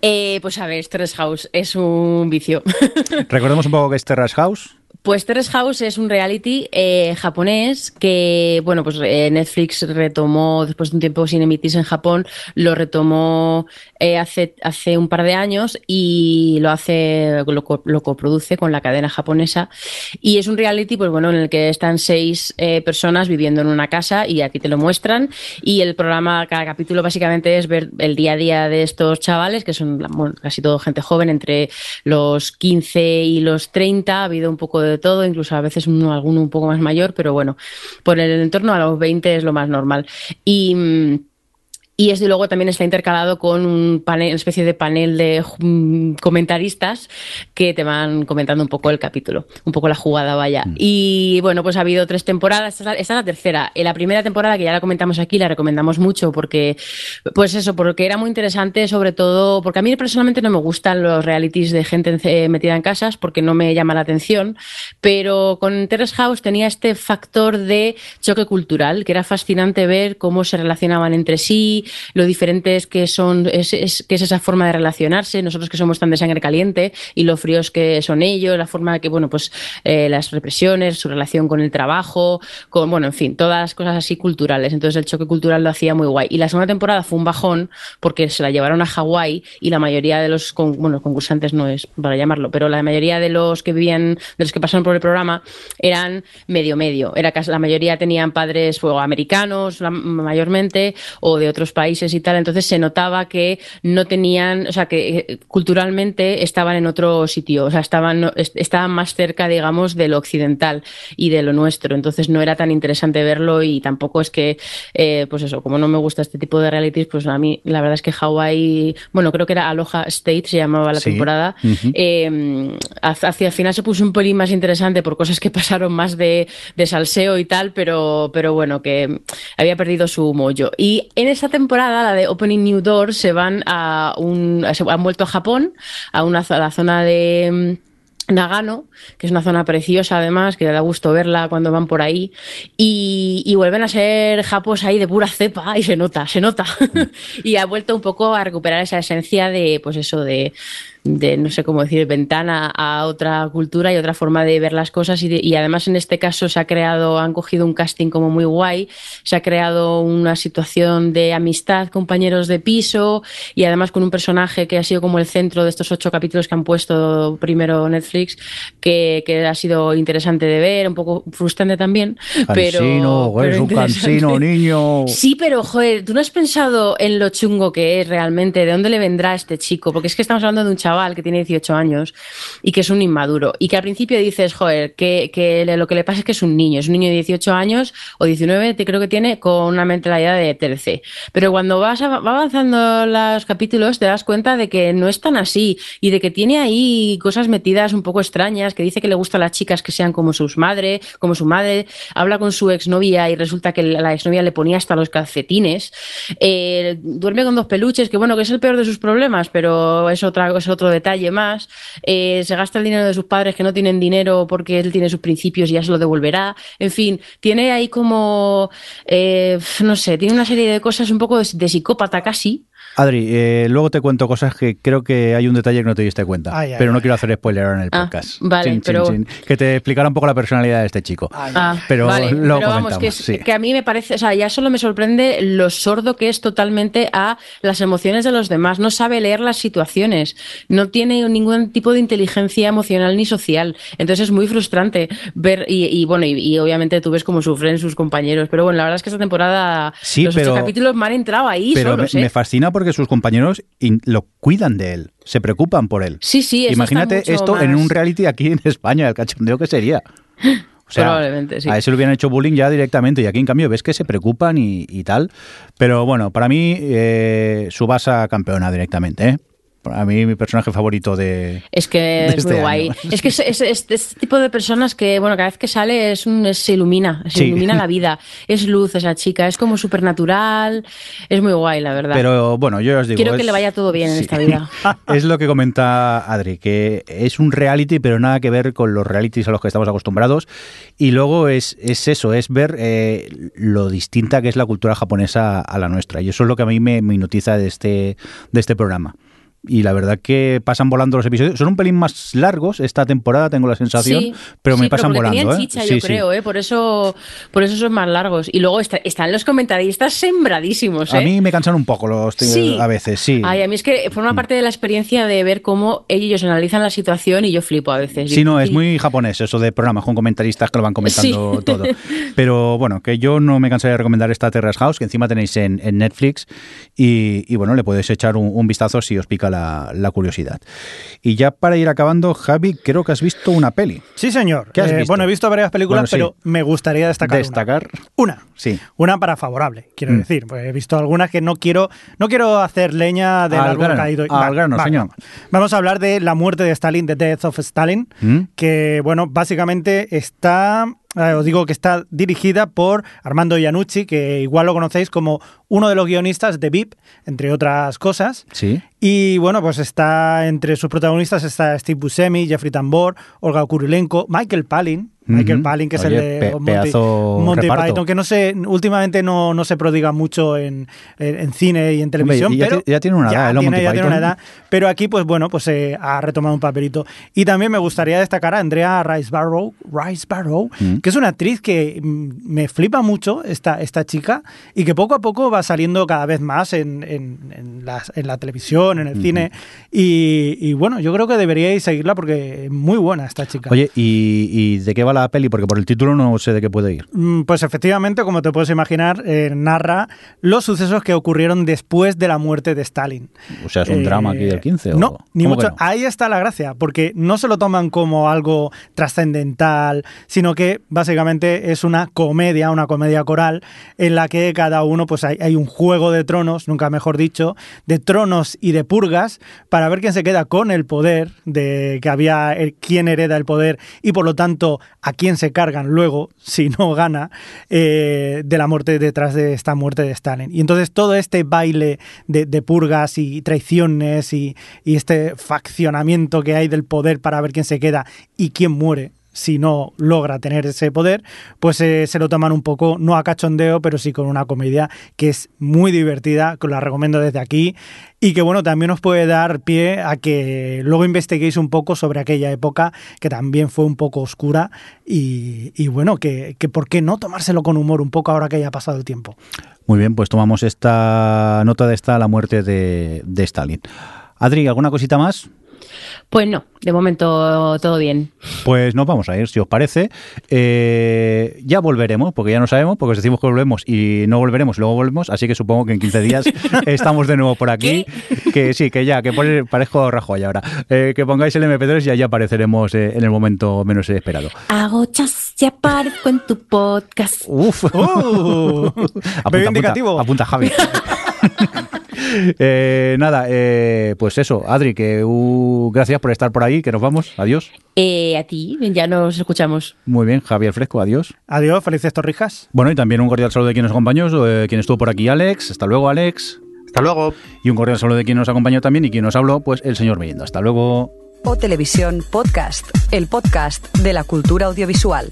Eh, pues a ver, Terrace House es un vicio. Recordemos un poco que es Terrace House. Pues Terrace House es un reality eh, japonés que, bueno, pues eh, Netflix retomó, después de un tiempo sin emitirse en Japón, lo retomó eh, hace, hace un par de años y lo hace, lo, lo coproduce con la cadena japonesa. Y es un reality, pues bueno, en el que están seis personas viviendo en una casa y aquí te lo muestran. Y el programa, cada capítulo básicamente es ver el día a día de estos chavales, que son casi todo gente joven, entre los 15 y los 30. Ha habido un poco de todo, incluso a veces uno, alguno un poco más mayor, pero bueno, por el entorno a los 20 es lo más normal. Y. mm, y este luego también está intercalado con un panel, una especie de panel de mm, comentaristas que te van comentando un poco el capítulo, un poco la jugada, vaya. Y bueno, pues ha habido tres temporadas, esta es la, esta es la tercera. En la primera temporada, que ya la comentamos aquí, la recomendamos mucho porque, pues eso, porque era muy interesante, sobre todo, porque a mí personalmente no me gustan los realities de gente metida en casas porque no me llama la atención, pero con Terrace House tenía este factor de choque cultural, que era fascinante ver cómo se relacionaban entre sí, lo diferentes que son, es, es- que es esa forma de relacionarse, nosotros que somos tan de sangre caliente, y lo fríos que son ellos, la forma que, bueno, pues eh, las represiones, su relación con el trabajo, con, bueno, en fin, todas las cosas así culturales. Entonces el choque cultural lo hacía muy guay. Y la segunda temporada fue un bajón porque se la llevaron a Hawái y la mayoría de los, con- bueno, concursantes no es para llamarlo, pero la mayoría de los que vivían, de los que pasaron por el programa eran medio medio. Era la mayoría tenían padres o americanos mayormente o de otros y tal. Entonces se notaba que no tenían, o sea, que eh, culturalmente estaban en otro sitio, o sea, estaban, estaban más cerca, digamos, de lo occidental y de lo nuestro. Entonces no era tan interesante verlo y tampoco es que, eh, pues eso, como no me gusta este tipo de realities, pues a mí la verdad es que Hawaii, bueno, creo que era Aloha State, se llamaba la Sí. temporada, Ujú. eh, hacia hacia el final se puso un pelín más interesante por cosas que pasaron más de, de salseo y tal, pero, pero bueno, que había perdido su mollo. Y en esa temporada, la de Opening New Doors, se van a un, se han vuelto a Japón, a una a la zona de mm, Nagano, que es una zona preciosa además, que da gusto verla cuando van por ahí, y, y vuelven a ser japos ahí de pura cepa, y se nota, se nota. y ha vuelto un poco a recuperar esa esencia de, pues eso, de, de no sé cómo decir, ventana a otra cultura y otra forma de ver las cosas. Y, de- y además en este caso se ha creado, han cogido un casting como muy guay, se ha creado una situación de amistad, compañeros de piso, y además con un personaje que ha sido como el centro de estos ocho capítulos que han puesto primero Netflix, que, que ha sido interesante de ver, un poco frustrante también. pero, Cansino, pero es un cansino, niño. Sí, pero joder, ¿tú no has pensado en lo chungo que es realmente? ¿De dónde le vendrá este chico? Porque es que estamos hablando de un chaval que tiene 18 años y que es un inmaduro. Y que al principio dices, joder, que, que lo que le pasa es que es un niño, es un niño de 18 años o 19, te creo que tiene, con una mentalidad de TLC. Pero cuando vas va avanzando los capítulos te das cuenta de que no es tan así y de que tiene ahí cosas metidas un poco extrañas, que dice que le gusta a las chicas que sean como sus madres, como su madre, habla con su exnovia y resulta que la exnovia le ponía hasta los calcetines, eh, duerme con dos peluches, que bueno, que es el peor de sus problemas, pero es, otra, es otro detalle más, Eh, se gasta el dinero de sus padres que no tienen dinero porque él tiene sus principios y ya se lo devolverá, en fin, tiene ahí como, eh, no sé, tiene una serie de cosas un poco de, de psicópata casi, Adri, eh, luego te cuento cosas que creo que hay un detalle que no te diste cuenta, Ay, ay, pero no ay. quiero hacer spoiler ahora en el Ah, podcast. vale, pero- Que te explicara un poco la personalidad de este chico. Ah, Pero vale, luego pero vamos, que, es- comentamos, sí. que a mí me parece, o sea, ya solo me sorprende lo sordo que es totalmente a las emociones de los demás. No sabe leer las situaciones, no tiene ningún tipo de inteligencia emocional ni social. Entonces es muy frustrante ver, y, y bueno, y, y obviamente tú ves cómo sufren sus compañeros. Pero bueno, la verdad es que esta temporada, Sí, los pero- ocho capítulos me han entrado ahí Pero solos, me, ¿eh? me fascina porque sus compañeros lo cuidan de él, se preocupan por él. Sí, sí, eso Imagínate esto en un reality aquí en España, el cachondeo que sería. O sea, Probablemente, sí. A ese le hubieran hecho bullying ya directamente y aquí en cambio ves que se preocupan y, y tal. Pero bueno, para mí eh, Subasa campeona directamente. ¿eh? Para mí mi personaje favorito de... Es que de es este muy guay. año. Es que es, es- es este tipo de personas que, bueno, cada vez que sale es un, es- se ilumina, se Sí. ilumina la vida. Es luz esa chica, es como supernatural. Es muy guay, la verdad. Pero bueno, yo os digo... Quiero que le vaya todo bien en esta vida. es lo que comenta Adri, que es un reality, pero nada que ver con los realities a los que estamos acostumbrados. Y luego es, es eso, es ver eh, lo distinta que es la cultura japonesa a la nuestra. Y eso es lo que a mí me, me hipnotiza de este, de este programa. Y la verdad que pasan volando los episodios. Son un pelín más largos esta temporada, tengo la sensación, Sí, pero me sí, pasan porque volando. ¿eh? chicha, Sí, yo sí. creo, ¿eh? por eso, por eso son más largos. Y luego está- están los comentaristas sembradísimos, ¿eh? A mí me cansan un poco los a veces, sí. Ay, a mí es que Mm. forma parte de la experiencia de ver cómo ellos analizan la situación y yo flipo a veces. Sí, no, Y- es muy japonés eso de programas con comentaristas que lo van comentando todo. Pero bueno, que yo no me cansaré de recomendar esta Terrace House, que encima tenéis en, en Netflix, y, y bueno, le podéis echar un, un vistazo si os pica la, la curiosidad. Y ya para ir acabando, Javi, creo que has visto una peli. Sí, señor. ¿Qué has Eh, visto? Bueno, he visto varias películas, Bueno, sí. pero me gustaría destacar. una. Destacar. Una. Sí. Una para favorable, quiero Mm. decir. Pues he visto algunas que no quiero, no quiero hacer leña del Al grano, caído. al grano, señor. vamos. Vamos a hablar de la muerte de Stalin, The Death of Stalin, ¿Mm? que bueno, básicamente está, eh, os digo que está dirigida por Armando Iannucci, que igual lo conocéis como uno de los guionistas de VIP, entre otras cosas. Sí. Y bueno, pues está entre sus protagonistas está Steve Buscemi, Jeffrey Tambor, Olga Kurilenko, Michael Palin, Michael Ujú. Palin, que es el de pe- Monty. Python, que no sé, últimamente no, no se prodiga mucho en, en- en cine y en televisión, y ya pero ya tiene una edad, ¿eh, lo tiene, Monty ya tiene una edad, pero aquí pues bueno, pues eh, ha retomado un papelito. Y también me gustaría destacar a Andrea Ricebarrow, Ricebarrow Mm. que es una actriz que mm, me flipa mucho esta, esta chica y que poco a poco va saliendo cada vez más en, en- las- la televisión, en el cine. Y, y bueno, yo creo que deberíais seguirla porque es muy buena esta chica. Oye, ¿y, y de qué va la peli? Porque por el título no sé de qué puede ir. Mm, Pues efectivamente, como te puedes imaginar, eh, narra los sucesos que ocurrieron después de la muerte de Stalin. O sea, ¿es un Eh, drama aquí del 15? o- No, ni ¿Cómo que mucho. no? Ahí está la gracia, porque no se lo toman como algo trascendental, sino que básicamente es una comedia, una comedia coral, en la que cada uno, pues hay, hay un juego de tronos, nunca mejor dicho, de tronos y de purgas, para ver quién se queda con el poder, de que había el- quién hereda el poder y por lo tanto a quién se cargan luego si no gana eh, de la muerte detrás de esta muerte de Stalin. Y entonces todo este baile de, purgas y traiciones y este faccionamiento que hay del poder para ver quién se queda y quién muere si no logra tener ese poder, pues eh, se lo toman un poco, no a cachondeo, pero sí con una comedia que es muy divertida, que la recomiendo desde aquí y que bueno, también os puede dar pie a que luego investiguéis un poco sobre aquella época que también fue un poco oscura y, bueno, que, que por qué no tomárselo con humor un poco ahora que haya pasado el tiempo. Muy bien, pues tomamos esta nota de esta, la muerte de, de Stalin. Adri, ¿alguna cosita más? Pues no, de momento todo bien. Pues nos vamos a ir, si os parece. Eh, ya volveremos, porque ya no sabemos, porque os decimos que volvemos y no volveremos y luego volvemos, así que supongo que en 15 días estamos de nuevo por aquí. Que sí, que ya, que pone- parezco Rajoy ahora. Eh, que pongáis el MP3 y allá apareceremos eh, en el momento menos esperado. Hago chas y aparezco en tu podcast. Uf. Uh, veo indicativo. Apunta, Javi. Eh, nada, eh, pues eso, Adri, que uh, gracias por estar por ahí, que nos vamos, adiós. Eh, a ti, ya nos escuchamos. Muy bien, Javier Fresco, adiós. Adiós, felices torrijas. Bueno, y también un cordial saludo de quien nos acompañó, eh, quien estuvo por aquí, Alex. Hasta luego, Alex. Hasta luego. Y un cordial saludo de quien nos acompañó también y quien nos habló, pues el señor Mirindo. Hasta luego. O Televisión Podcast, el podcast de la cultura audiovisual.